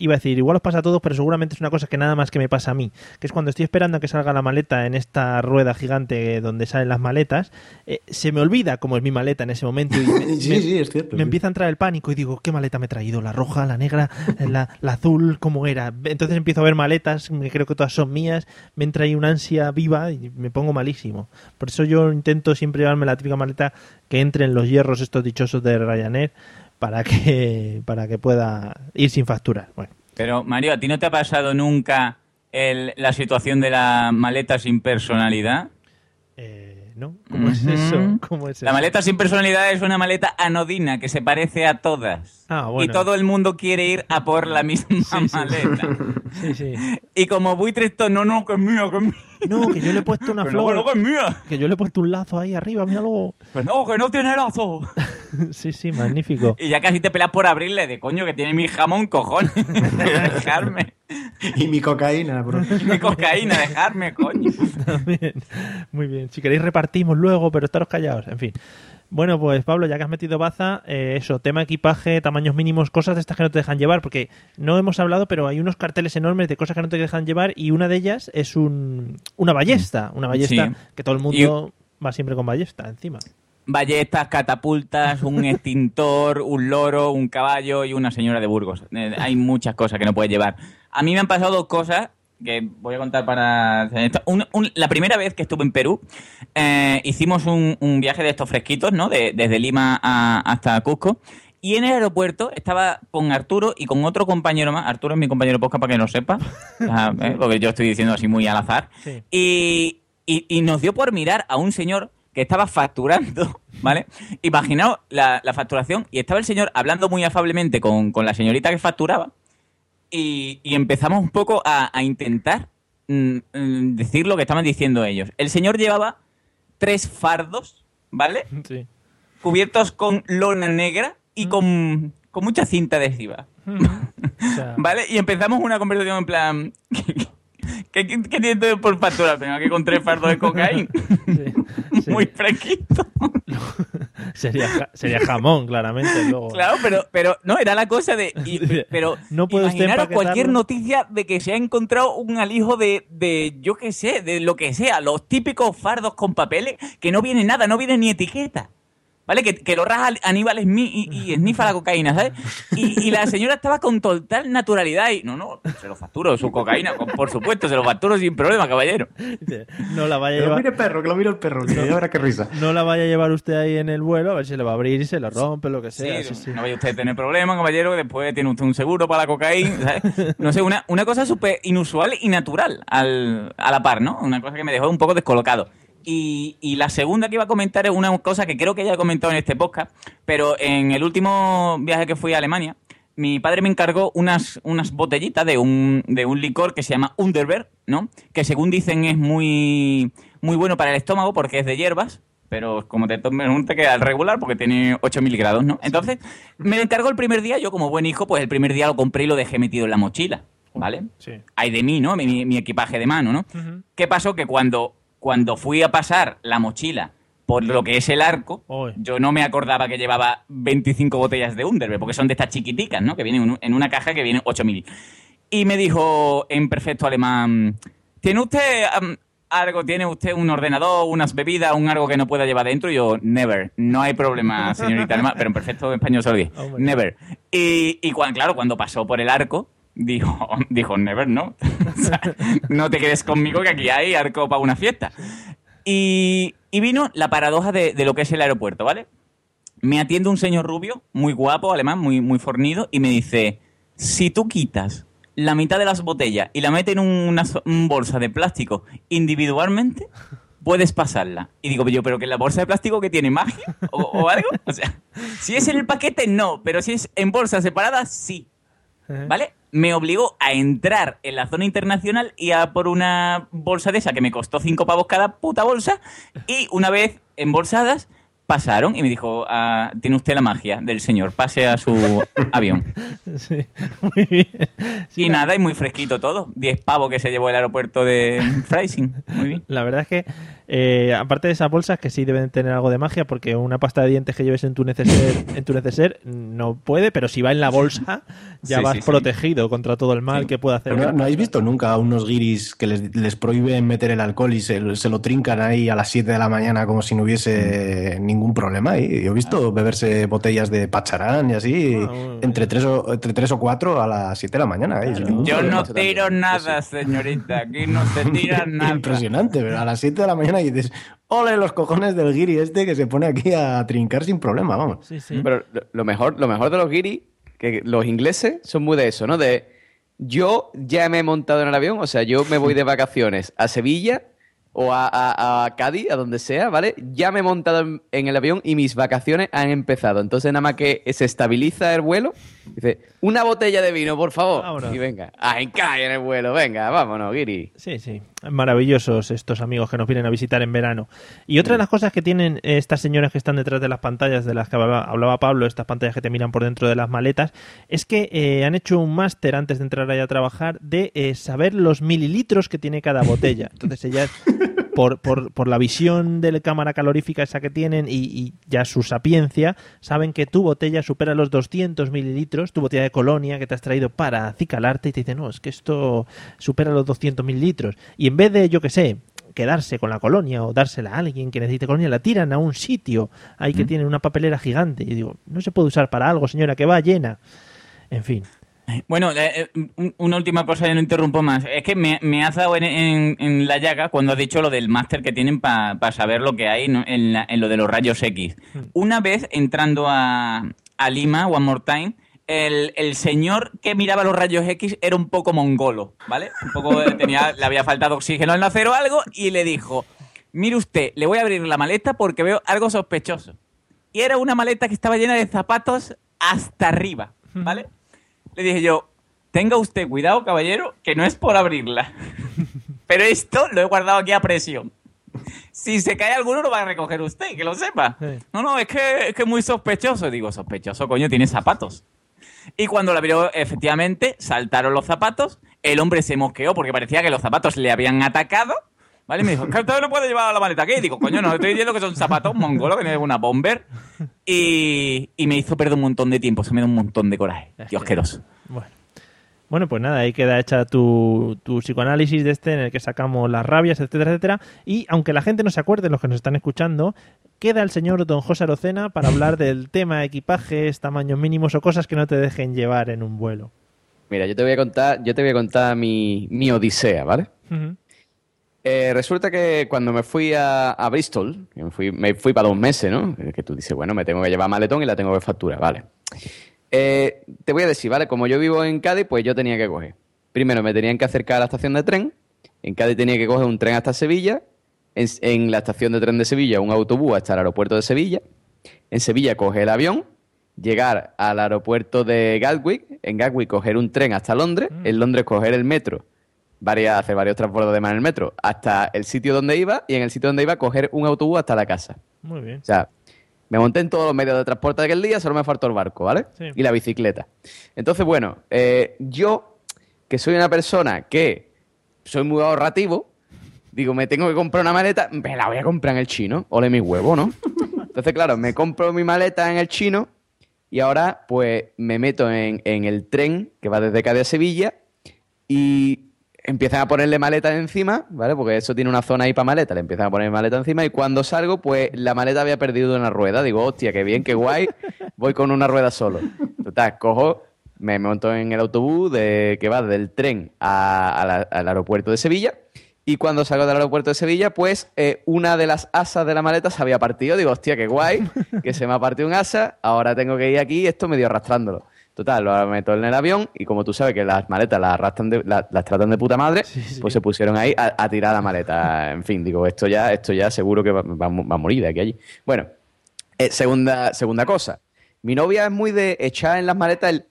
iba a decir, igual os pasa a todos, pero seguramente es una cosa que nada más que me pasa a mí, que es cuando estoy esperando a que salga la maleta en esta rueda gigante donde salen las maletas, eh, se me olvida cómo es mi maleta en ese momento y me, Sí, me- sí, es cierto, me sí. empieza a entrar el pánico y digo, ¿qué maleta me he traído? ¿La roja, la negra, la, la azul? ¿Cómo era? Entonces empiezo a ver maletas, me creo que todas son mías, me entra ahí una ansia viva y me pongo malísimo. Por eso yo intento siempre llevarme la típica maleta que entre en los hierros estos dichosos de Ryanair para que, para que pueda ir sin facturar. Bueno, Pero, Mario, ¿a ti no te ha pasado nunca el- la situación de la maleta sin personalidad? eh, ¿no? ¿Cómo es eso? ¿Cómo es La eso? maleta sin personalidad es una maleta anodina que se parece a todas. Ah, bueno. Y todo el mundo quiere ir a por la misma maleta. Sí, sí. Y como buitre esto, no, no, que es mía, que es mía. No, que yo le he puesto una Que flor. no, que es mía. Que yo le he puesto un lazo ahí arriba, míralo. Que no, que no tiene lazo. Sí, sí, magnífico. Y ya casi te pelas por abrirle de coño que tiene mi jamón, cojones. dejarme. Y mi cocaína, bro. Y mi cocaína, dejarme, coño. También. Muy bien. Si queréis repartimos luego, pero estaros callados. En fin. Bueno, pues Pablo, ya que has metido baza, eh, eso, tema equipaje, tamaños mínimos, cosas de estas que no te dejan llevar, porque no hemos hablado, pero hay unos carteles enormes de cosas que no te dejan llevar y una de ellas es un, una ballesta, una ballesta Sí. que todo el mundo va siempre con ballesta encima. Ballestas, catapultas, un extintor, un loro, un caballo y una señora de Burgos. Eh, hay muchas cosas que no puedes llevar. A mí me han pasado dos cosas que voy a contar para... esto. Un- un- la primera vez que estuve en Perú, eh, hicimos un, un viaje de estos fresquitos, ¿no? De- desde Lima a- hasta Cusco. Y en el aeropuerto estaba con Arturo y con otro compañero más. Arturo es mi compañero posca para que no sepa. Ah, ¿eh? Porque yo estoy diciendo así muy al azar. Sí. Y, y- y nos dio por mirar a un señor que estaba facturando, ¿vale? Imaginaos la, la facturación y estaba el señor hablando muy afablemente con, con la señorita que facturaba y, y empezamos un poco a, a intentar mm, mm, decir lo que estaban diciendo ellos. El señor llevaba tres fardos, ¿vale? Sí. Cubiertos con lona negra y con, con mucha cinta adhesiva. O sea, ¿Vale? Y empezamos una conversación en plan. ¿Qué, qué, tú por facturar? Tengo aquí con tres fardos de cocaína. sí. Muy fresquito. sería, sería jamón, claramente. Luego. Claro, pero, pero no, era la cosa de. y- pero No imaginaros cualquier noticia de que se ha encontrado un alijo de, de, yo qué sé, de lo que sea, los típicos fardos con papeles, que no viene nada, no viene ni etiqueta. ¿Vale? Que, que lo raja Aníbal Smith y, y esnifa la cocaína, ¿sabes? Y, y la señora estaba con total naturalidad y, no, no, se lo facturo, su cocaína, por supuesto, se lo facturo sin problema, caballero. No la vaya a Que lo llevar. mire perro, que lo mire el perro, que ya verá qué risa. No la vaya a llevar usted ahí en el vuelo, a ver si le va a abrir y se lo rompe, lo que sea. Sí, sí. no vaya usted a tener problemas, caballero, que después tiene usted un seguro para la cocaína, ¿sabes? No sé, una, una cosa súper inusual y natural al, a la par, ¿no? Una cosa que me dejó un poco descolocado. Y, y la segunda que iba a comentar es una cosa que creo que ya he comentado en este podcast, pero en el último viaje que fui a Alemania, mi padre me encargó unas, unas botellitas de un, de un licor que se llama Underberg, ¿no? Que según dicen es muy, muy bueno para el estómago porque es de hierbas, pero como te tomes un te queda al regular porque tiene 8000 grados, ¿no? Entonces, me lo encargó el primer día, yo como buen hijo, pues el primer día lo compré y lo dejé metido en la mochila, ¿vale? Sí. Hay de mí, ¿no? Mi, mi equipaje de mano, ¿no? ¿Qué pasó? Que cuando, cuando fui a pasar la mochila por lo que es el arco, yo no me acordaba que llevaba 25 botellas de Underberg, porque son de estas chiquiticas, ¿no? Que vienen en un- en una caja que viene 8000. Y me dijo en perfecto alemán, ¿tiene usted algo, tiene usted un ordenador, unas bebidas, un algo que no pueda llevar dentro? Y yo, never, no hay problema, señorita alemán, pero en perfecto español se lo dije, never. Y, claro, cuando pasó por el arco, dijo, dijo, never, no. O sea, no te quedes conmigo que aquí hay arco para una fiesta. Y, y vino la paradoja de, de lo que es el aeropuerto, ¿vale? Me atiende un señor rubio, muy guapo, alemán, muy, muy fornido, y me dice, si tú quitas la mitad de las botellas y la metes en una bolsa de plástico individualmente, puedes pasarla. Y digo yo, pero que la bolsa de plástico que tiene magia o, o algo. O sea, si es en el paquete, no, pero si es en bolsa separada, sí. ¿Vale? Me obligó a entrar en la zona internacional y a por una bolsa de esa que me costó cinco pavos cada puta bolsa. Y una vez embolsadas, pasaron y me dijo, ah, tiene usted la magia del señor, pase a su avión. Sí, muy bien. y nada, y muy fresquito todo. Diez pavos que se llevó el aeropuerto de Freising. Muy bien. La verdad es que, eh, aparte de esas bolsas, que sí deben tener algo de magia, porque una pasta de dientes que lleves en tu neceser, en tu neceser no puede, pero si va en la bolsa, ya Sí, vas sí, sí. protegido contra todo el mal que pueda hacer. ¿No, no habéis visto nunca a unos guiris que les, les prohíben meter el alcohol y se, se lo trincan ahí a las 7 de la mañana como si no hubiese ningún problema? ahí? Yo he visto beberse botellas de pacharán y así entre, tres o, entre tres o cuatro a las 7 de la mañana. ningún Yo problema. no tiro nada, señorita. Aquí no se tira nada. Impresionante, pero a las 7 de la mañana y dices, ole los cojones del guiri este que se pone aquí a trincar sin problema, vamos. Pero lo- lo mejor, lo mejor de los guiris, que los ingleses son muy de eso, ¿no? De yo ya me he montado en el avión, o sea, yo me voy de vacaciones a Sevilla o a, a- a Cádiz, a donde sea, ¿vale? Ya me he montado en, en el avión y mis vacaciones han empezado. Entonces, nada más que se estabiliza el vuelo, dice, una botella de vino, por favor. Y venga, a encaje en el vuelo, venga, vámonos, guiri. Sí, sí. Maravillosos estos amigos que nos vienen a visitar en verano. Y otra de las cosas que tienen estas señoras que están detrás de las pantallas de las que hablaba, Pablo, estas pantallas que te miran por dentro de las maletas, es que eh, han hecho un máster antes de entrar ahí a trabajar de eh, saber los mililitros que tiene cada botella. Entonces ellas, por, por, por la visión de la cámara calorífica esa que tienen y, y ya su sapiencia, saben que tu botella supera los 200 mililitros, tu botella de colonia que te has traído para acicalarte y te dicen, no, es que esto supera los 200 mililitros. Y en vez de, yo que sé, quedarse con la colonia o dársela a alguien que necesite colonia, la tiran a un sitio ahí que tienen una papelera gigante. Y digo, no se puede usar para algo, señora, que va llena. En fin. Bueno, eh, eh, un- una última cosa, ya no interrumpo más. Es que me, me has dado en, en- en la llaga cuando has dicho lo del máster que tienen para saber lo que hay ¿no? en, la- en lo de los rayos X. Una vez entrando a, a Lima, One More Time, el, el señor que miraba los rayos X era un poco mongolo, ¿vale? Un poco eh, tenía, le había faltado oxígeno al nacer o algo y le dijo, mire usted, le voy a abrir la maleta porque veo algo sospechoso. Y era una maleta que estaba llena de zapatos hasta arriba, ¿vale? Le dije yo, tenga usted cuidado, caballero, que no es por abrirla. Pero esto lo he guardado aquí a presión. Si se cae alguno, lo va a recoger usted, que lo sepa. No, no, es que es que muy sospechoso. Digo, sospechoso, coño, tiene zapatos. Y cuando la abrió, efectivamente, saltaron los zapatos. El hombre se mosqueó porque parecía que los zapatos le habían atacado. ¿Vale? Y me dijo, que usted no puede llevar la maleta aquí. Digo, coño, no estoy diciendo que son zapatos mongolos, que no es una bomber. Y, y me hizo perder un montón de tiempo. Se me dio un montón de coraje. Dios, asqueroso. Bueno. Bueno, pues nada, ahí queda hecha tu, tu psicoanálisis de este en el que sacamos las rabias, etcétera, etcétera. Y aunque la gente no se acuerde, los que nos están escuchando, queda el señor don José Arocena para hablar del tema equipajes, tamaños mínimos o cosas que no te dejen llevar en un vuelo. Mira, yo te voy a contar, yo te voy a contar mi, mi odisea, ¿vale? Eh, resulta que cuando me fui a, a Bristol, me fui, me fui para dos meses, ¿no? Que tú dices, bueno, me tengo que llevar maletón y la tengo que facturar, vale. Eh, te voy a decir, ¿vale? Como yo vivo en Cádiz, pues yo tenía que coger. Primero me tenían que acercar a la estación de tren. En Cádiz tenía que coger un tren hasta Sevilla. En, en la estación de tren de Sevilla, un autobús hasta el aeropuerto de Sevilla. En Sevilla coger el avión. Llegar al aeropuerto de Gatwick. En Gatwick coger un tren hasta Londres. En Londres coger el metro. Varias, hacer varios transbordos de más en el metro. Hasta el sitio donde iba. Y en el sitio donde iba coger un autobús hasta la casa. Muy bien. O sea, me monté en todos los medios de transporte de aquel día, solo me faltó el barco, ¿vale? Sí. Y la bicicleta. Entonces, bueno, eh, yo, que soy una persona que soy muy ahorrativo, digo, me tengo que comprar una maleta, me la voy a comprar en el chino, ole mi huevo, ¿no? Entonces, claro, me compro mi maleta en el chino y ahora, pues, me meto en, en el tren que va desde Cádiz a Sevilla y empiezan a ponerle maleta encima, ¿vale? Porque eso tiene una zona ahí para maleta, le empiezan a poner maleta encima y cuando salgo, pues la maleta había perdido una rueda. Digo, hostia, qué bien, qué guay, voy con una rueda solo. Total, cojo, me monto en el autobús de, que va del tren al aeropuerto de Sevilla y cuando salgo del aeropuerto de Sevilla, pues eh, una de las asas de la maleta se había partido. Digo, hostia, qué guay, que se me ha partido un asa, ahora tengo que ir aquí y esto medio arrastrándolo. Total, lo meto en el avión y como tú sabes que las maletas las arrastran de- la- las tratan de puta madre, pues se pusieron ahí a, a tirar la maleta. En fin, digo, esto ya, esto ya seguro que va, va- va a morir de aquí a allí. Bueno, eh, segunda, segunda cosa. Mi novia es muy de echar en las maletas el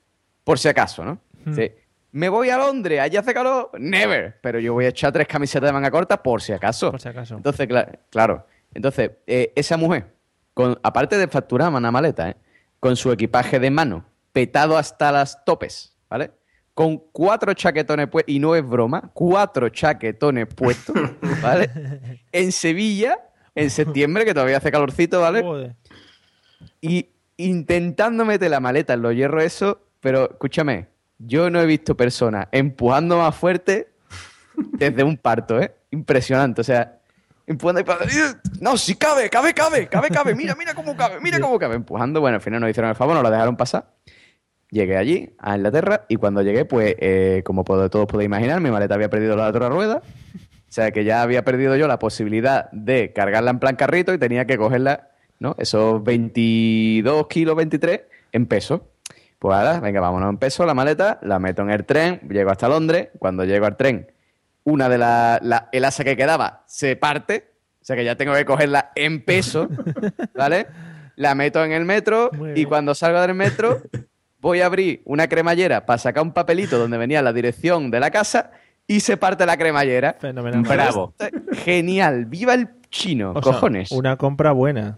por si acaso, ¿no? Sí. Me voy a Londres, allí hace calor, never. Pero yo voy a echar tres camisetas de manga corta por si acaso. Por si acaso. Entonces, cla- claro. Entonces, eh, esa mujer, con, aparte de facturar una maleta, ¿eh? con su equipaje de mano, petado hasta las topes, ¿vale? Con cuatro chaquetones puestos, y no es broma, cuatro chaquetones puestos, ¿vale? En Sevilla, en septiembre, que todavía hace calorcito, ¿vale? Joder. Y intentando meter la maleta en los hierros, eso, pero escúchame, yo no he visto personas empujando más fuerte desde un parto, ¿eh? Impresionante, o sea, empujando y. No, si cabe, cabe, cabe, cabe, cabe, mira, mira cómo cabe, mira cómo cabe, empujando, bueno, al final nos hicieron el favor, nos la dejaron pasar. Llegué allí, a Inglaterra, y cuando llegué, pues, eh, como todos podéis imaginar, mi maleta había perdido la otra rueda, o sea, que ya había perdido yo la posibilidad de cargarla en plan carrito y tenía que cogerla, ¿no? Esos 22 kilos, 23, en peso. Pues ahora, venga, vámonos en peso la maleta, la meto en el tren, llego hasta Londres. Cuando llego al tren, una de las, la- el asa que quedaba se parte, o sea que ya tengo que cogerla en peso, ¿vale? La meto en el metro y cuando salgo del metro voy a abrir una cremallera para sacar un papelito donde venía la dirección de la casa y se parte la cremallera. Fenomenal. Bravo. Genial. Viva el chino, O sea, cojones. una compra buena.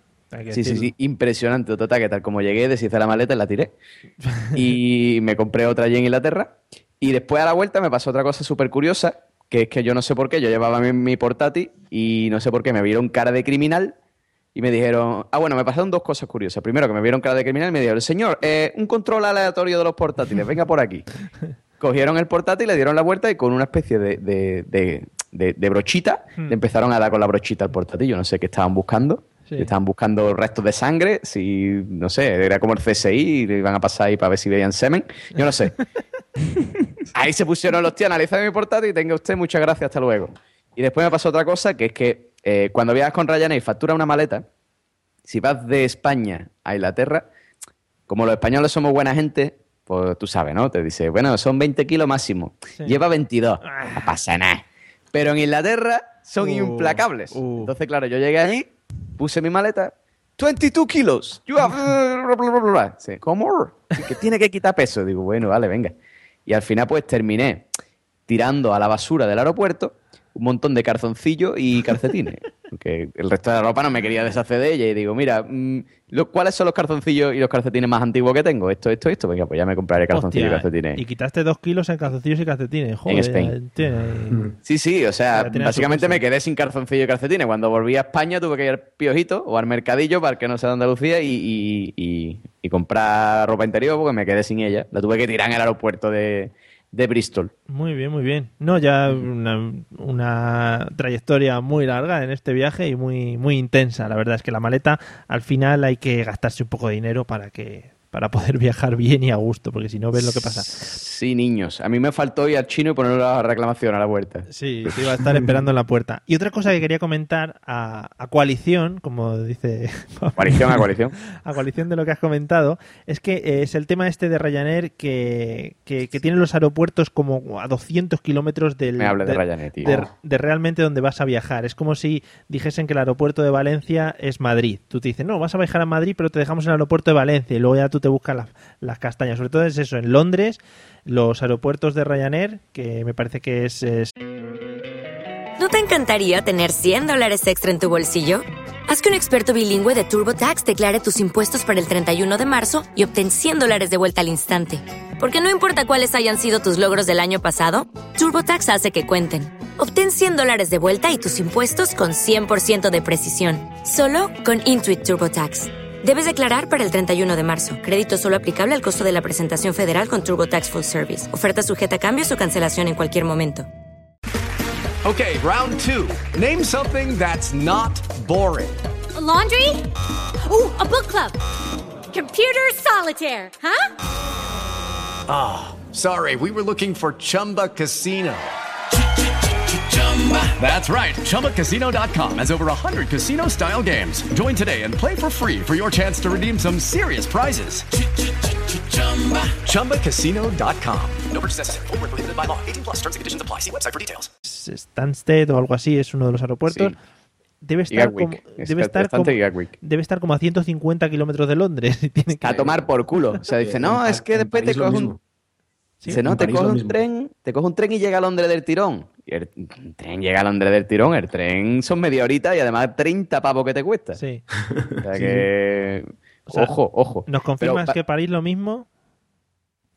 Sí, sí, sí, impresionante. Total, que tal como llegué, deshice la maleta y la tiré. Y me compré otra allí en Inglaterra. Y después a la vuelta me pasó otra cosa súper curiosa, que es que yo no sé por qué, yo llevaba mi, mi portátil y no sé por qué me vieron cara de criminal y me dijeron, ah, bueno, me pasaron dos cosas curiosas. Primero, que me vieron cara de criminal y me dijeron, señor, eh, un control aleatorio de los portátiles, venga por aquí. Cogieron el portátil, le dieron la vuelta y con una especie de, de- de- de- brochita Hmm. le empezaron a dar con la brochita al portátil. Yo no sé qué estaban buscando. Sí. Estaban buscando restos de sangre, si, no sé, era como el CSI le iban a pasar ahí para ver si veían semen. Yo no sé. Ahí se pusieron los tíos a analizar mi portátil y tenga usted muchas gracias, hasta luego. Y después me pasó otra cosa, que es que eh, cuando viajas con Ryanair factura una maleta, si vas de España a Inglaterra, como los españoles somos buena gente, pues tú sabes, ¿no? Te dice, bueno, son 20 kilos máximo. Lleva 22. No pasa nada. Pero en Inglaterra son Uh, implacables. Entonces, claro, yo llegué allí, puse mi maleta, 22 kilos. You have... Sí, ¿Cómo? Que tiene que quitar peso. Digo, bueno, vale, venga. Y al final, pues terminé tirando a la basura del aeropuerto un montón de calzoncillos y calcetines. Porque el resto de la ropa no me quería deshacer de ella. Y digo, mira, mm, lo- ¿cuáles son los calzoncillos y los calcetines más antiguos que tengo? Esto, esto, esto. Venga, pues ya me compraré calzoncillos y calcetines. y quitaste dos kilos en calzoncillos y calcetines. Joder, Spain. tiene- Sí, sí, o sea, básicamente me quedé sin calzoncillo y calcetines. Cuando volví a España tuve que ir al Piojito o al Mercadillo, para el que no sea de Andalucía, y, y- y- y comprar ropa interior porque me quedé sin ella. La tuve que tirar en el aeropuerto de, de Bristol. Muy bien, muy bien. No, ya una, una trayectoria muy larga en este viaje y muy, muy intensa. La verdad es que la maleta, al final hay que gastarse un poco de dinero para que para poder viajar bien y a gusto, porque si no ves lo que pasa. Sí, niños. A mí me faltó ir al chino y poner la reclamación a la vuelta. Sí, te iba a estar esperando en la puerta. Y otra cosa que quería comentar a, a coalición, como dice... Coalición a coalición. a coalición de lo que has comentado, es que eh, es el tema este de Ryanair que, que, que tiene los aeropuertos como a 200 kilómetros del... Me hable de Ryanair, tío. de- de realmente donde vas a viajar. Es como si dijesen que el aeropuerto de Valencia es Madrid. Tú te dices, no, vas a viajar a Madrid, pero te dejamos en el aeropuerto de Valencia y luego ya tú te buscas las, castañas. Sobre todo es eso, en Londres, los aeropuertos de Ryanair, que me parece que es... es- ¿No te encantaría tener 100 dólares extra en tu bolsillo? Haz que un experto bilingüe de TurboTax declare tus impuestos para el 31 de marzo y obtén 100 dólares de vuelta al instante. Porque no importa cuáles hayan sido tus logros del año pasado, TurboTax hace que cuenten. Obtén 100 dólares de vuelta y tus impuestos con 100% de precisión. Solo con Intuit TurboTax. Debes declarar para el 31 de marzo. Crédito solo aplicable al costo de la presentación federal con TurboTax Full Service. Oferta sujeta a cambios o cancelación en cualquier momento. Okay, round two. Name something that's not boring. A laundry? Ooh, a book club. Computer solitaire, huh? Ah, sorry, we were looking for Chumba Casino. That's right. ChumbaCasino.com has over 100 casino style games. Join today and play for free for your chance to redeem some serious prizes. ChumbaCasino.com. No purchase necessary. Prohibited by law. 18 plus terms and conditions apply. See website for details. Stansted o algo así, es uno de los aeropuertos. Sí. Debe estar, como, Es debe, estar como, y Gatwick. debe estar como a 150 kilómetros de Londres. y tiene que- A tomar por culo. O sea, dice, no, es que después te coges un... Dice, no, te París coge lo un tren, te coge un tren y llega a Londres del tirón. Y el tren llega a Londres del tirón, el tren son media horita y además 30 pavos que te cuesta. Sí. O sea que... O sea, ojo, ojo. ¿Nos confirmas Pero- que París lo mismo?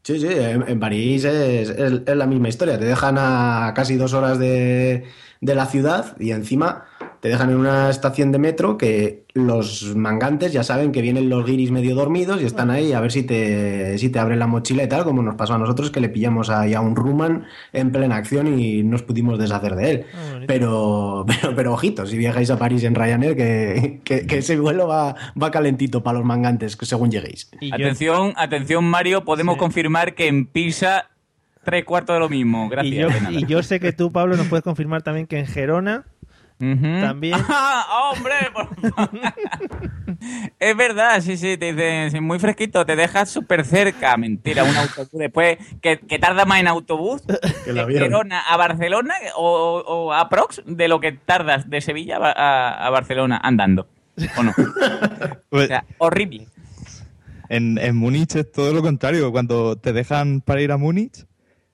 Sí, sí, en, en París es, es- es la misma historia. Te dejan a casi dos horas de, de la ciudad y encima te dejan en una estación de metro que los mangantes ya saben que vienen los guiris medio dormidos y están ahí a ver si te, si te abren la mochila y tal, como nos pasó a nosotros que le pillamos ahí a un Ruman en plena acción y nos pudimos deshacer de él. Pero, pero, pero ojito, si viajáis a París en Ryanair, que, que, que ese vuelo va, va calentito para los mangantes que según lleguéis. Atención, atención, Mario, podemos confirmar que en Pisa tres cuartos de lo mismo. Gracias. Y yo, de nada. y yo sé que tú, Pablo, nos puedes confirmar también que en Gerona también. ¡Ah, hombre! es verdad, sí, sí, te dicen muy fresquito, te dejas súper cerca. Mentira, un autobús después que, que tarda más en autobús Que de. Gerona a Barcelona o, o a Prox de lo que tardas de Sevilla a, a- Barcelona andando. ¿O no? Pues, O sea, horrible. En, en Múnich es todo lo contrario. Cuando te dejan para ir a Múnich,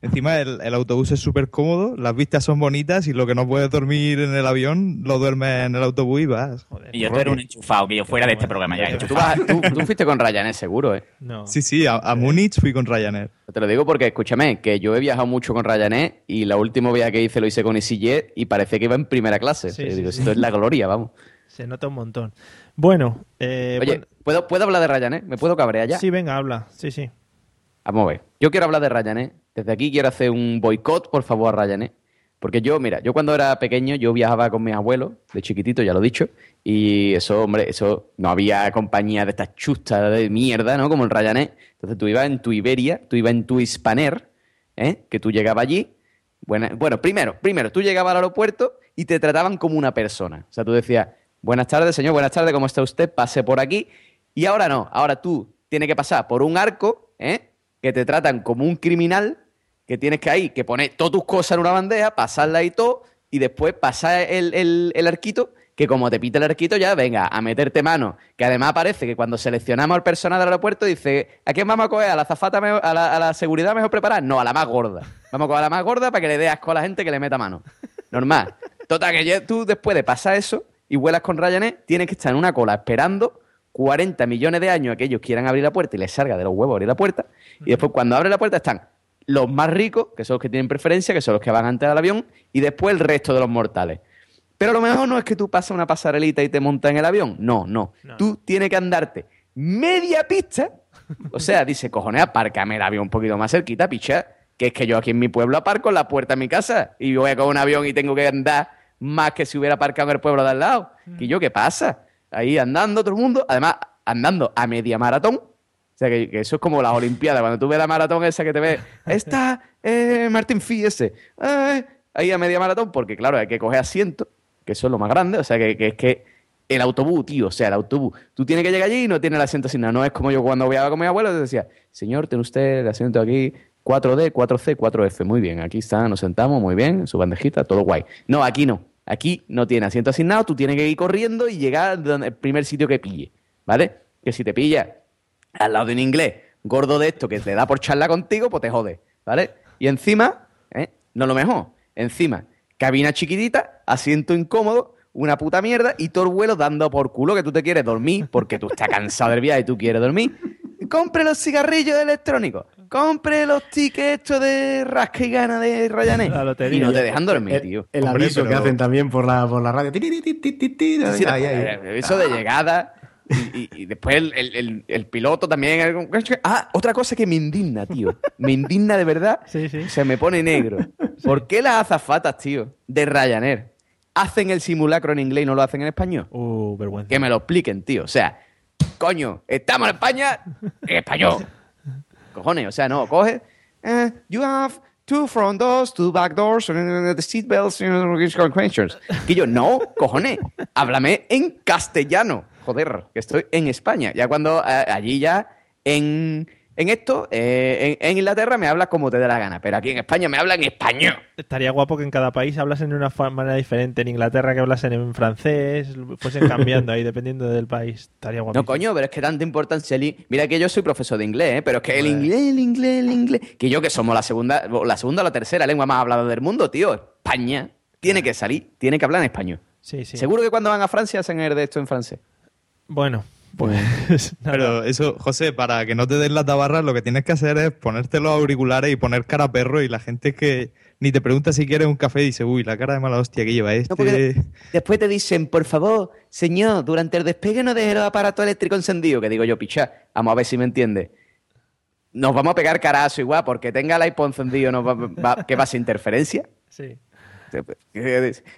encima el, el autobús es súper cómodo, las vistas son bonitas y lo que no puedes dormir en el avión, lo duermes en el autobús y vas. Y yo tú eres un enchufado, que yo fuera de este programa ya. Tú, vas- tú- tú fuiste con Ryanair seguro, ¿eh? No. Sí, sí, a, a Múnich fui con Ryanair. Te lo digo porque, escúchame, que yo he viajado mucho con Ryanair y la última viaje que hice lo hice con EasyJet y parece que iba en primera clase. Sí, O sea, sí, digo, sí. esto es la gloria, vamos. Se nota un montón. Bueno, eh, Oye, bueno, ¿puedo, ¿puedo hablar de Ryanair? ¿Me puedo cabrear ya? sí, venga, habla. Sí, sí. Vamos a ver. Yo quiero hablar de Ryanair. Desde aquí quiero hacer un boicot, por favor, a Ryanair. Porque yo, mira, yo cuando era pequeño, yo viajaba con mis abuelos, de chiquitito, ya lo he dicho, y eso, hombre, eso, no había compañía de estas chustas de mierda, ¿no? Como el Ryanair. Entonces tú ibas en tu Iberia, tú ibas en tu Hispaner, ¿eh? Que tú llegabas allí. Buena- bueno, primero, primero, tú llegabas al aeropuerto y te trataban como una persona. O sea, tú decías, buenas tardes, señor, buenas tardes, ¿cómo está usted? Pase por aquí. Y ahora no, ahora tú tienes que pasar por un arco, ¿eh? Que te tratan como un criminal, que tienes que ahí, que poner todas tus cosas en una bandeja, pasarla y todo, y después pasar el, el- arquito, que como te pita el arquito ya, venga, a meterte mano. Que además parece que cuando seleccionamos al personal del aeropuerto dice, ¿a quién vamos a coger? ¿A la azafata, mejor- a la, a la seguridad mejor preparada? No, a la más gorda. Vamos a coger a la más gorda para que le dé asco a la gente que le meta mano. Normal. Total, que ya tú después de pasar eso y vuelas con Ryanair, tienes que estar en una cola esperando 40 millones de años a que ellos quieran abrir la puerta y les salga de los huevos abrir la puerta. Y después cuando abre la puerta están los más ricos, que son los que tienen preferencia, que son los que van antes al avión, y después el resto de los mortales. Pero lo mejor no es que tú pases una pasarelita y te montas en el avión. No, no. Tú tienes que andarte media pista. O sea, dice, cojones, apárcame el avión un poquito más cerquita, picha. Que es que yo aquí en mi pueblo aparco en la puerta de mi casa y voy a con un avión y tengo que andar más que si hubiera aparcado en el pueblo de al lado. Y yo, ¿qué pasa? Ahí andando todo el mundo, además andando a media maratón. Sea, que, eso es como las Olimpiadas. Cuando tú ves la maratón esa que te ves, está eh, Martín Fí ese, eh, ahí a media maratón, porque claro, hay que coger asiento, que eso es lo más grande. O sea, que, que es que el autobús, tío, o sea, el autobús. Tú tienes que llegar allí y no tienes el asiento asignado. No es como yo cuando viajaba con mi abuelo, te decía, señor, tiene usted el asiento aquí, 4D, 4C, 4F. Muy bien, aquí está, nos sentamos, muy bien, su bandejita, todo guay. No, aquí no. Aquí no tiene asiento asignado, tú tienes que ir corriendo y llegar el primer sitio que pille, ¿vale? Que si te pilla al lado de un inglés gordo de esto que te da por charla contigo, pues te jode, ¿vale? Y encima, ¿eh? no lo mejor, encima, cabina chiquitita, asiento incómodo, una puta mierda y todo el vuelo dando por culo que tú te quieres dormir porque tú estás cansado del viaje y tú quieres dormir. Compre los cigarrillos electrónicos, compre los tickets estos de rasca y gana de Ryanair. La lotería. Y no te dejan dormir, El- tío. El Hombre, aviso que hacen también por la, por la radio. Eh, Eso de llegada. Y, y- y después el, el- el- el piloto también. Ah, otra cosa que me indigna, tío. Me indigna de verdad. Se me pone negro. ¿Por qué las azafatas, tío, de Ryanair hacen el simulacro en inglés y no lo hacen en español? Uh, vergüenza. Que me lo expliquen, tío. O sea, coño, estamos en España en español. Cojones, o sea, no, coge. eh, you have two front doors, two back doors, the seat belts, uh, questions. Que yo, no, cojones, háblame en castellano. Joder, que estoy en España. Ya cuando eh, allí ya en, en esto, eh, en, en Inglaterra me hablas como te dé la gana, pero aquí en España me habla en español. Estaría guapo que en cada país hablasen de una manera diferente. En Inglaterra que hablasen en francés, fuesen cambiando ahí dependiendo del país. Estaría guapo. No, coño, pero es que tanta importancia el Mira que yo soy profesor de inglés, ¿eh? pero es que el inglés, el inglés, el inglés. Que yo que somos la segunda, la segunda o la tercera lengua más hablada del mundo, tío. España tiene que salir, tiene que hablar en español. Sí, sí. Seguro que cuando van a Francia hacen el de esto en francés. Bueno, pues. Pero eso, José, para que no te den la tabarra, lo que tienes que hacer es ponerte los auriculares y poner cara a perro y la gente que ni te pregunta si quieres un café dice, uy, la cara de mala hostia que lleva este. No, después te dicen, por favor, señor, durante el despegue no deje los aparatos eléctricos encendidos. Que digo yo, picha, vamos a ver si me entiende. Nos vamos a pegar carazo igual, porque tenga el iPhone encendido, ¿no va, va- ¿qué va a ser interferencia? Sí.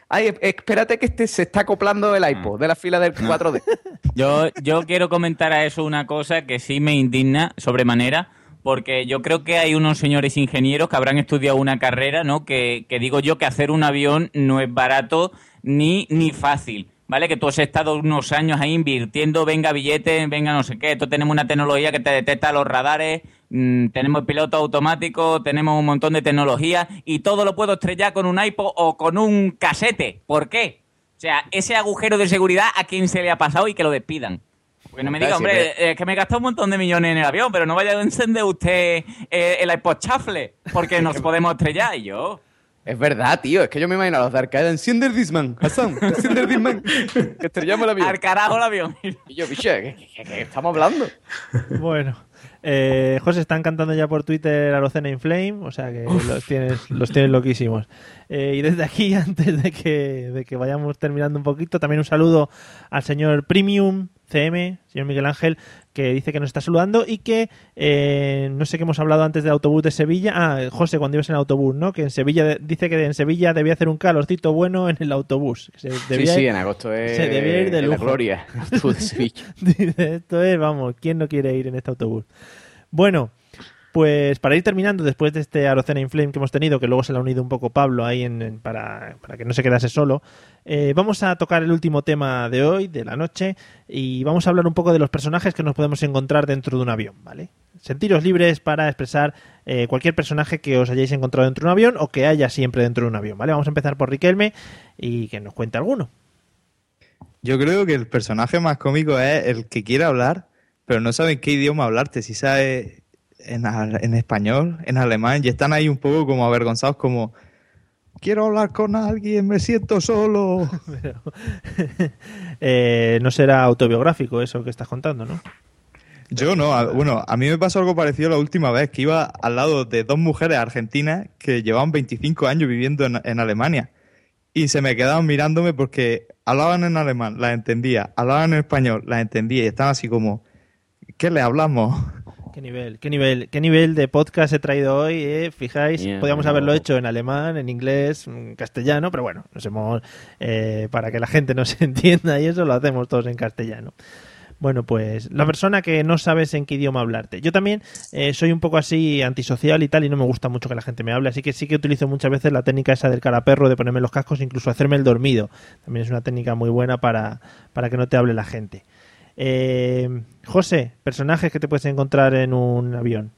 Ay, espérate que este se está acoplando el iPod de la fila del 4D. Yo, yo quiero comentar a eso una cosa que sí me indigna sobremanera, porque yo creo que hay unos señores ingenieros que habrán estudiado una carrera, ¿no? Que, que digo yo que hacer un avión no es barato ni, ni fácil. ¿Vale? Que tú has estado unos años ahí invirtiendo, venga billete, venga no sé qué. Esto tenemos una tecnología que te detecta los radares, mm, tenemos piloto automático, tenemos un montón de tecnología y todo lo puedo estrellar con un iPod o con un casete. ¿Por qué? O sea, ese agujero de seguridad a quién se le ha pasado y que lo despidan. Porque no me diga, hombre, es que me he gastado un montón de millones en el avión, pero no vaya a encender usted eh, el iPod chafle, porque nos podemos estrellar. Y yo, Es verdad, tío. Es que yo me imagino a los de Arcade. Enciende el Disman, Hassan. Enciende el Disman. Que estrellamos el avión. al carajo el avión. Y yo, piche, ¿qué, qué- qué estamos hablando? Bueno. Eh, José, están cantando ya por Twitter Arocena in Flame, o sea que los tienes, los tienes loquísimos. Eh, y desde aquí, antes de que, de que vayamos terminando un poquito, también un saludo al señor Premium CM, señor Miguel Ángel, que dice que nos está saludando y que eh, no sé qué hemos hablado antes del autobús de Sevilla. Ah, José, cuando ibas en autobús, ¿no? Que en Sevilla dice que en Sevilla debía hacer un calorcito bueno en el autobús. se Sí, debía sí, ir- en agosto es se debía ir de la lujo. gloria. Tú de Sevilla. Dice, Esto es, vamos, ¿quién no quiere ir en este autobús? Bueno, pues para ir terminando, después de este Arocena Inflame que hemos tenido, que luego se le ha unido un poco Pablo ahí en, para, para que no se quedase solo, eh, vamos a tocar el último tema de hoy, de la noche, y vamos a hablar un poco de los personajes que nos podemos encontrar dentro de un avión, ¿vale? Sentiros libres para expresar eh, cualquier personaje que os hayáis encontrado dentro de un avión o que haya siempre dentro de un avión, ¿vale? Vamos a empezar por Riquelme y que nos cuente alguno. Yo creo que el personaje más cómico es el que quiere hablar, pero no sabe en qué idioma hablarte, si sabe en, español, en alemán, y están ahí un poco como avergonzados, como quiero hablar con alguien, me siento solo. Eh, no será autobiográfico eso que estás contando, ¿no? Yo no, a- bueno, a mí me pasó algo parecido la última vez, que iba al lado de dos mujeres argentinas que llevaban 25 años viviendo en, en Alemania. Y se me quedaban mirándome porque hablaban en alemán, las entendía, hablaban en español, las entendía, y estaban así como, ¿qué le hablamos? Qué nivel, qué nivel, qué nivel de podcast he traído hoy, eh? Fijáis, Yeah, podíamos no. haberlo hecho en alemán, en inglés, en castellano, pero bueno, nos hemos eh, para que la gente nos entienda y eso lo hacemos todos en castellano. Bueno, pues la persona que no sabes en qué idioma hablarte. Yo también eh, soy un poco así antisocial y tal, y no me gusta mucho que la gente me hable, así que sí que utilizo muchas veces la técnica esa del caraperro, de ponerme los cascos, incluso hacerme el dormido. También es una técnica muy buena para, para que no te hable la gente. Eh, José, personajes que te puedes encontrar en un avión.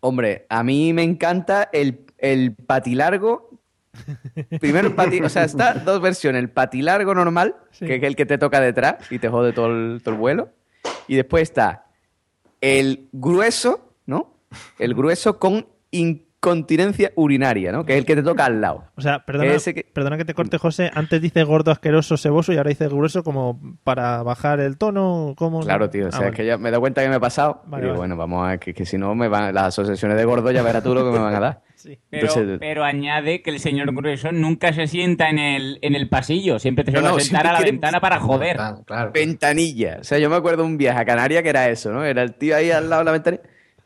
Hombre, a mí me encanta el, el patilargo. Primero el pati, o sea, está dos versiones. El patilargo normal, que es el que te toca detrás y te jode todo el, todo el vuelo. Y después está el grueso, ¿no? El grueso con incontinencia urinaria, ¿no? Que es el que te toca al lado. O sea, perdona, Ese que- perdona que te corte, José. Antes dice gordo, asqueroso, seboso y ahora dice grueso como para bajar el tono. ¿cómo? Claro, tío. O Ah, sea, vale. es que ya me he dado cuenta que me he pasado. Vale, y digo, vale. bueno, vamos a ver, que, que si no me van las asociaciones de gordo, ya verás tú lo que me van a dar. Pero, Entonces, pero añade que el señor Grueso nunca se sienta en el, en el pasillo, siempre te No, suele no, sentar a la quiere- ventana para joder. Ventanilla. O sea, yo me acuerdo de un viaje a Canarias que era eso, ¿no? Era el tío ahí al lado de la ventanilla.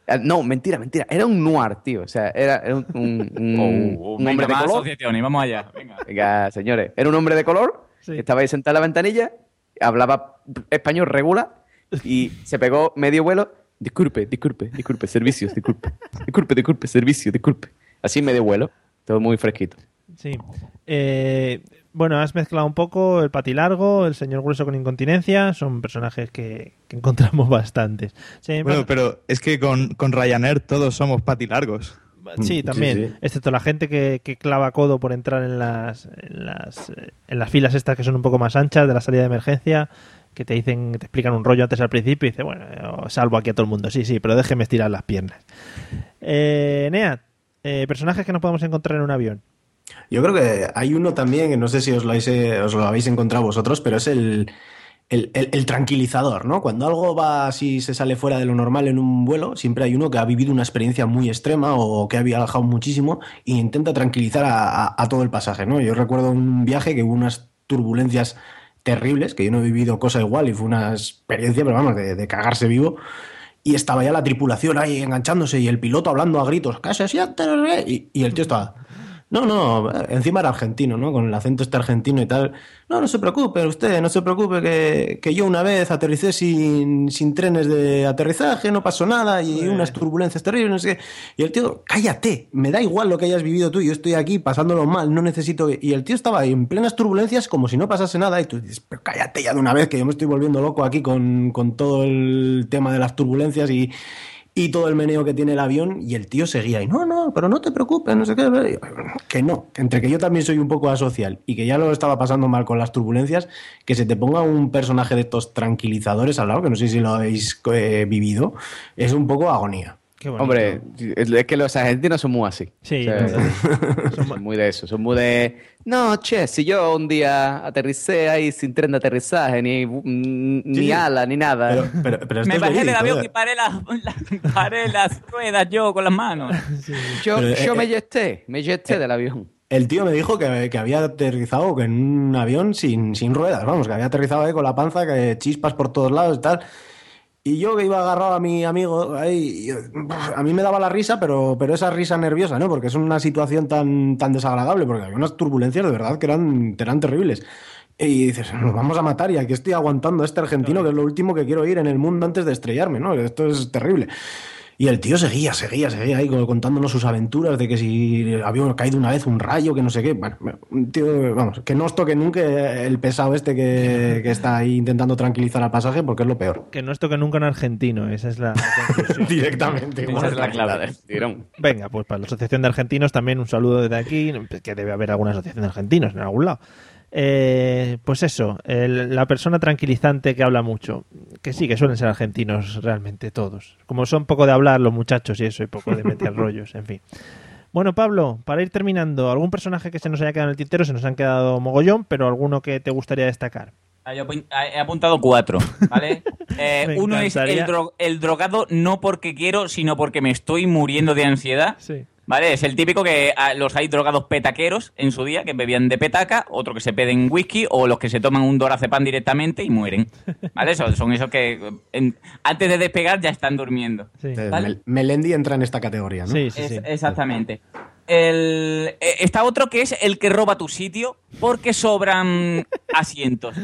Ah, No, mentira, mentira. Era un noir, tío. O sea, era, era un, un- un- Oh, un venga, hombre de color. asociaciones, vamos allá. Venga. Venga, señores. Era un hombre de color. que Estaba ahí sentado en la ventanilla. Hablaba español regular. Y se pegó medio vuelo. Disculpe, disculpe, disculpe. Servicios, disculpe. Disculpe, disculpe. Servicio, disculpe. Así medio vuelo. Todo muy fresquito. Sí. Eh, bueno, has mezclado un poco el patilargo, el señor grueso con incontinencia. Son personajes que, que encontramos bastantes. Sí, Bueno, pero es que con, con Ryanair todos somos patilargos. Sí, también. Excepto la gente que, que clava codo por entrar en las, en las eh, en las filas estas que son un poco más anchas de la salida de emergencia, que te dicen, te explican un rollo antes al principio y dice, bueno, salvo aquí a todo el mundo. Sí, sí, pero déjeme estirar las piernas. Eh, Nea, eh, personajes que nos podemos encontrar en un avión. Yo creo que hay uno también, no sé si os lo habéis, eh, os lo habéis encontrado vosotros, pero es el, tranquilizador, ¿no? Cuando algo va así, se sale fuera de lo normal en un vuelo, siempre hay uno que ha vivido una experiencia muy extrema o que ha viajado muchísimo e intenta tranquilizar a, todo el pasaje, ¿no? Yo recuerdo un viaje que hubo unas turbulencias terribles, que yo no he vivido cosa igual y fue una experiencia, pero vamos, de, cagarse vivo. Y estaba ya la tripulación ahí enganchándose y el piloto hablando a gritos, ¡que se qué", Y, y el tío estaba, no, no, encima era argentino, ¿no? Con el acento este argentino y tal. No, no se preocupe usted, no se preocupe que, que yo una vez aterricé sin, sin trenes de aterrizaje, no pasó nada y unas turbulencias terribles, no sé qué. Y el tío, cállate, me da igual lo que hayas vivido tú, yo estoy aquí pasándolo mal, no necesito... que-". Y el tío estaba ahí en plenas turbulencias como si no pasase nada y tú dices, pero cállate ya de una vez que yo me estoy volviendo loco aquí con, con todo el tema de las turbulencias y y todo el meneo que tiene el avión y el tío seguía y no, no, pero no te preocupes, no sé qué. Que no, entre que yo también soy un poco asocial y que ya lo estaba pasando mal con las turbulencias, que se te ponga un personaje de estos tranquilizadores al lado, que no sé si lo habéis eh, vivido, es un poco agonía. Hombre, es que los argentinos son muy así. Sí, O sea, son muy de eso. Son muy de. No, che, si yo un día aterricé ahí sin tren de aterrizaje, ni, mm, ni Sí. ala, ni nada. Me bajé del avión y paré las, la- paré las ruedas yo con las manos. Yo, Pero, yo eh, me yeté, me yeté del avión. El tío me dijo que, que había aterrizado en un avión sin, sin ruedas, vamos, que había aterrizado ahí con la panza, que chispas por todos lados y tal. Y yo que iba agarrado a mi amigo ahí, a mí me daba la risa, pero, pero esa risa nerviosa, ¿no? Porque es una situación tan, tan desagradable, porque había unas turbulencias de verdad que eran, eran terribles. Y dices, nos vamos a matar y aquí estoy aguantando a este argentino, que es lo último que quiero ir en el mundo antes de estrellarme, ¿no? Esto es terrible. Y el tío seguía, seguía, seguía ahí contándonos sus aventuras de que si había caído una vez un rayo, que no sé qué. Bueno, un tío, vamos, que no os toque nunca el pesado este que, que está ahí intentando tranquilizar al pasaje porque es lo peor. Que no es toque nunca en argentino, esa es la conclusión. Directamente. Esa es la clave. Venga, pues para la Asociación de Argentinos también un saludo desde aquí, que debe haber alguna asociación de argentinos en algún lado. Eh, pues eso, el- la persona tranquilizante que habla mucho, que sí, que suelen ser argentinos realmente todos. Como son poco de hablar los muchachos y eso, y poco de meter rollos, en fin. Bueno, Pablo, para ir terminando, ¿algún personaje que se nos haya quedado en el tintero? Se nos han quedado mogollón, pero alguno que te gustaría destacar. Ah, yo apu- ah, he apuntado cuatro, ¿vale? Eh, uno es el, dro- el drogado no porque quiero, sino porque me estoy muriendo de ansiedad. Sí. ¿Vale? Es el típico que ah, los hay drogados petaqueros en su día, que bebían de petaca, otro que se peden whisky, o los que se toman un dorazepam directamente y mueren. ¿Vale? Eso, son esos que en- antes de despegar ya están durmiendo. Eh, ¿Vale? Mel- Melendi entra en esta categoría, ¿no? Es- Exactamente. El, eh, está otro que es el que roba tu sitio porque sobran asientos.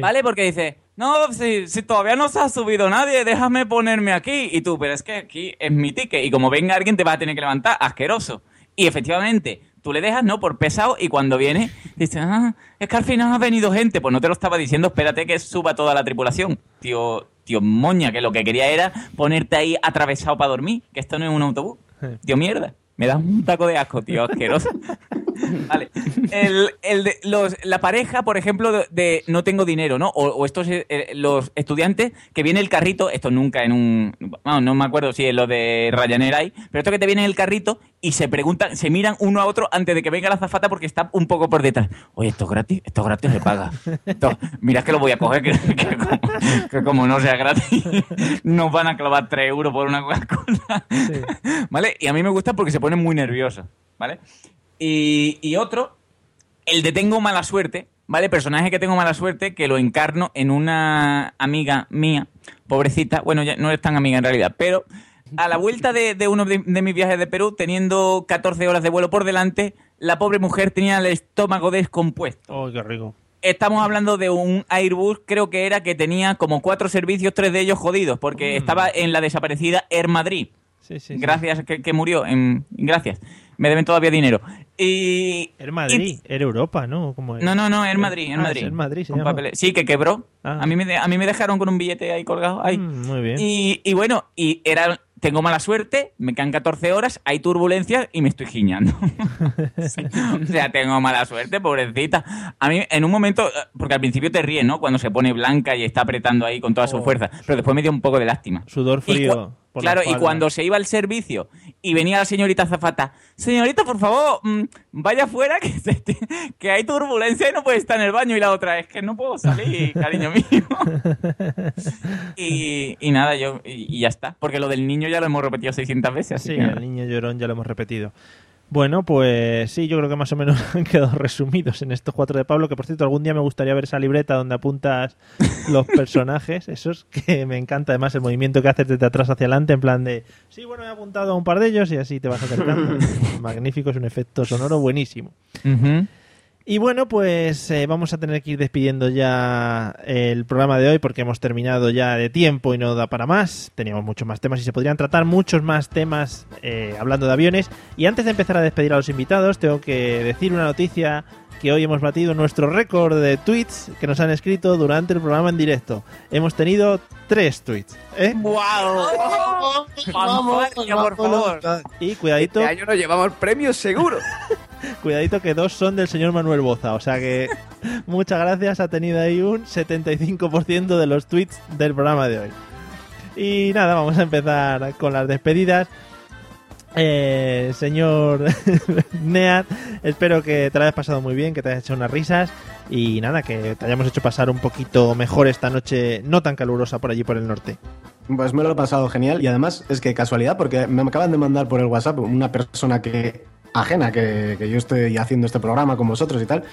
¿Vale? Porque dice, no, si, si todavía no se ha subido nadie, déjame ponerme aquí. Y tú, pero es que aquí es mi ticket. Y como venga alguien te vas a tener que levantar, asqueroso. Y efectivamente, tú le dejas, ¿no? Por pesado. Y cuando viene, dice, ah, es que al final ha venido gente. Pues no te lo estaba diciendo, espérate que suba toda la tripulación. Tío, tío moña, que lo que quería era ponerte ahí atravesado para dormir. Que esto no es un autobús. Tío, mierda. Me da un taco de asco, tío, asqueroso. vale. El, el de- los, la pareja, por ejemplo, de, de no tengo dinero, ¿no? O, o estos, eh, eh, los estudiantes, que viene el carrito, esto nunca en un... No, no me acuerdo si es lo de Ryanair hay, pero esto que te viene en el carrito y se preguntan, se miran uno a otro antes de que venga la azafata porque está un poco por detrás. Oye, esto es gratis, esto es gratis, se paga. Esto- mira que lo voy a coger, que, que como, que como no sea gratis, nos van a clavar 3 euros por una Coca-Cola. ¿Vale? Y a mí me gusta porque se ponen muy nerviosos, ¿vale? Y, y otro, el de Tengo Mala Suerte, ¿vale? Personaje que tengo mala suerte, que lo encarno en una amiga mía, pobrecita, bueno, ya no es tan amiga en realidad, pero a la vuelta de, de uno de, de mis viajes de Perú, teniendo 14 horas de vuelo por delante, la pobre mujer tenía el estómago descompuesto. Oh, qué rico. Estamos hablando de un Airbus, creo que era que tenía como cuatro servicios, tres de ellos jodidos, porque estaba en la desaparecida Air Madrid. Sí, sí, sí. Gracias, que, que murió. En, gracias. Me deben todavía dinero. Y. Era Madrid, era Europa, ¿no? ¿Cómo era? No, no, no, Madrid, en Ah, Madrid. en Madrid, se llama. papeles. Sí, que quebró. Ah. A, mí me de- a mí me dejaron con un billete ahí colgado. Ahí. Mm, muy bien. Y, y bueno, y era. Tengo mala suerte, me quedan 14 horas, hay turbulencias y me estoy giñando. Sí. O sea, tengo mala suerte, pobrecita. A mí, en un momento, porque al principio te ríes, ¿no? Cuando se pone blanca y está apretando ahí con toda su Oh. fuerza. Pero después me dio un poco de lástima. Sudor frío. Claro, y cuando se iba al servicio y venía la señorita Zafata, señorita, por favor, mm, vaya afuera que, se te- que hay turbulencia y no puede estar en el baño. Y la otra, es que no puedo salir, cariño mío. y, y nada, yo, y, y ya está. Porque lo del niño ya lo hemos repetido 600 veces. Así Sí, que el niño llorón ya lo hemos repetido. Bueno, pues sí, yo creo que más o menos han quedado resumidos en estos cuatro de Pablo, que por cierto algún día me gustaría ver esa libreta donde apuntas los personajes, esos que me encanta además el movimiento que haces desde atrás hacia adelante, en plan de, sí, bueno, he apuntado a un par de ellos y así te vas acercando. Magnífico, es un efecto sonoro buenísimo. Ujú. Y bueno, pues eh, vamos a tener que ir despidiendo ya el programa de hoy porque hemos terminado ya de tiempo y no da para más. Teníamos muchos más temas y se podrían tratar muchos más temas eh, hablando de aviones. Y antes de empezar a despedir a los invitados, tengo que decir una noticia que hoy hemos batido nuestro récord de tweets que nos han escrito durante el programa en directo. Hemos tenido tres tweets. ¿eh? ¡Wow! Fanfarria, por favor. Y cuidadito. Este año nos llevamos premios seguro. Cuidadito que dos son del señor Manuel Boza, o sea que muchas gracias, ha tenido ahí un 75% de los tweets del programa de hoy. Y nada, vamos a empezar con las despedidas. Eh, señor Neat, espero que te lo hayas pasado muy bien, que te hayas hecho unas risas y nada, que te hayamos hecho pasar un poquito mejor esta noche no tan calurosa por allí por el norte. Pues me lo he pasado genial y además es que casualidad porque me acaban de mandar por el WhatsApp una persona que ajena que, que yo estoy haciendo este programa con vosotros y tal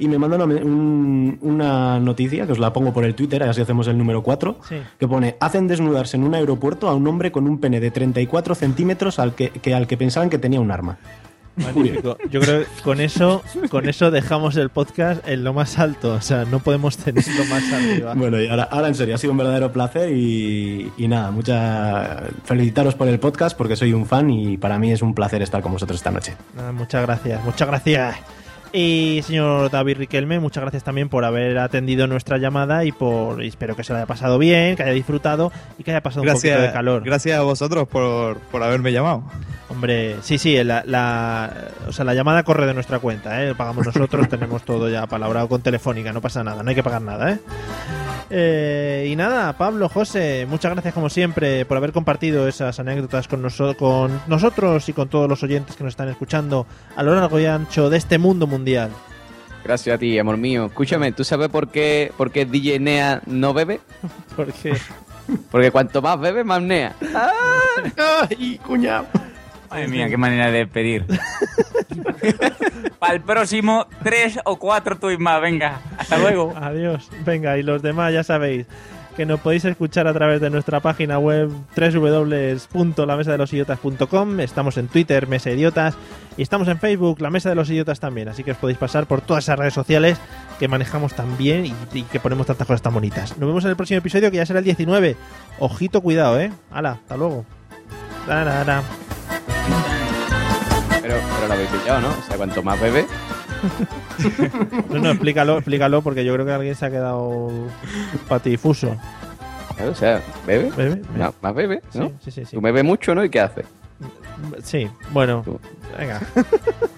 y me mandan una, un- una noticia que os la pongo por el Twitter, así hacemos el número 4, Sí. que pone hacen desnudarse en un aeropuerto a un hombre con un pene de 34 centímetros al que, que- al que pensaban que tenía un arma. Magnífico. Yo creo que con eso, con eso dejamos el podcast en lo más alto, o sea, no podemos tenerlo más arriba. Bueno, y ahora, ahora en serio, ha sido un verdadero placer y, y nada, mucha felicitaros por el podcast porque soy un fan y para mí es un placer estar con vosotros esta noche. Nada, muchas gracias, muchas gracias. Y señor David Riquelme, muchas gracias también por haber atendido nuestra llamada y por y espero que se lo haya pasado bien, que haya disfrutado y que haya pasado un poquito de calor. gracias a vosotros por, por haberme llamado. Hombre, sí, sí, la, la- o sea, la llamada corre de nuestra cuenta, ¿eh? Pagamos nosotros, tenemos todo ya palabrado con Telefónica, no pasa nada, no hay que pagar nada, ¿eh? Eh, y nada, Pablo, José, muchas gracias como siempre por haber compartido esas anécdotas con, noso- con nosotros y con todos los oyentes que nos están escuchando a lo largo y ancho de este mundo mundial. Gracias a ti, amor mío. Escúchame, ¿tú sabes por qué, por qué DJ Nea no bebe? Porque Porque cuanto más bebe, más Nea. ¡Ay, cuñado! Madre mía, qué manera de despedir. Para el próximo, tres o cuatro tuits más. Venga, hasta luego. Adiós. Venga, y los demás ya sabéis que nos podéis escuchar a través de nuestra página web www.lamesadelosidiotas.com. Estamos en Twitter, Mesa Idiotas, y estamos en Facebook, La Mesa de los Idiotas también. Así que os podéis pasar por todas esas redes sociales que manejamos tan bien y, y que ponemos tantas cosas tan bonitas. Nos vemos en el próximo episodio que ya será el 19. Ojito, cuidado, ¿eh? Hala, hasta luego. Tarara. Pero, pero lo habéis pillado, ¿no? O sea, cuanto más bebe, No, no, explícalo, explícalo, porque yo creo que alguien se ha quedado patifuso. claro, o sea, bebe. Más bebe, ¿no? Sí, sí, sí, sí. Tú bebes mucho, ¿no? ¿Y qué haces? Sí, bueno, venga.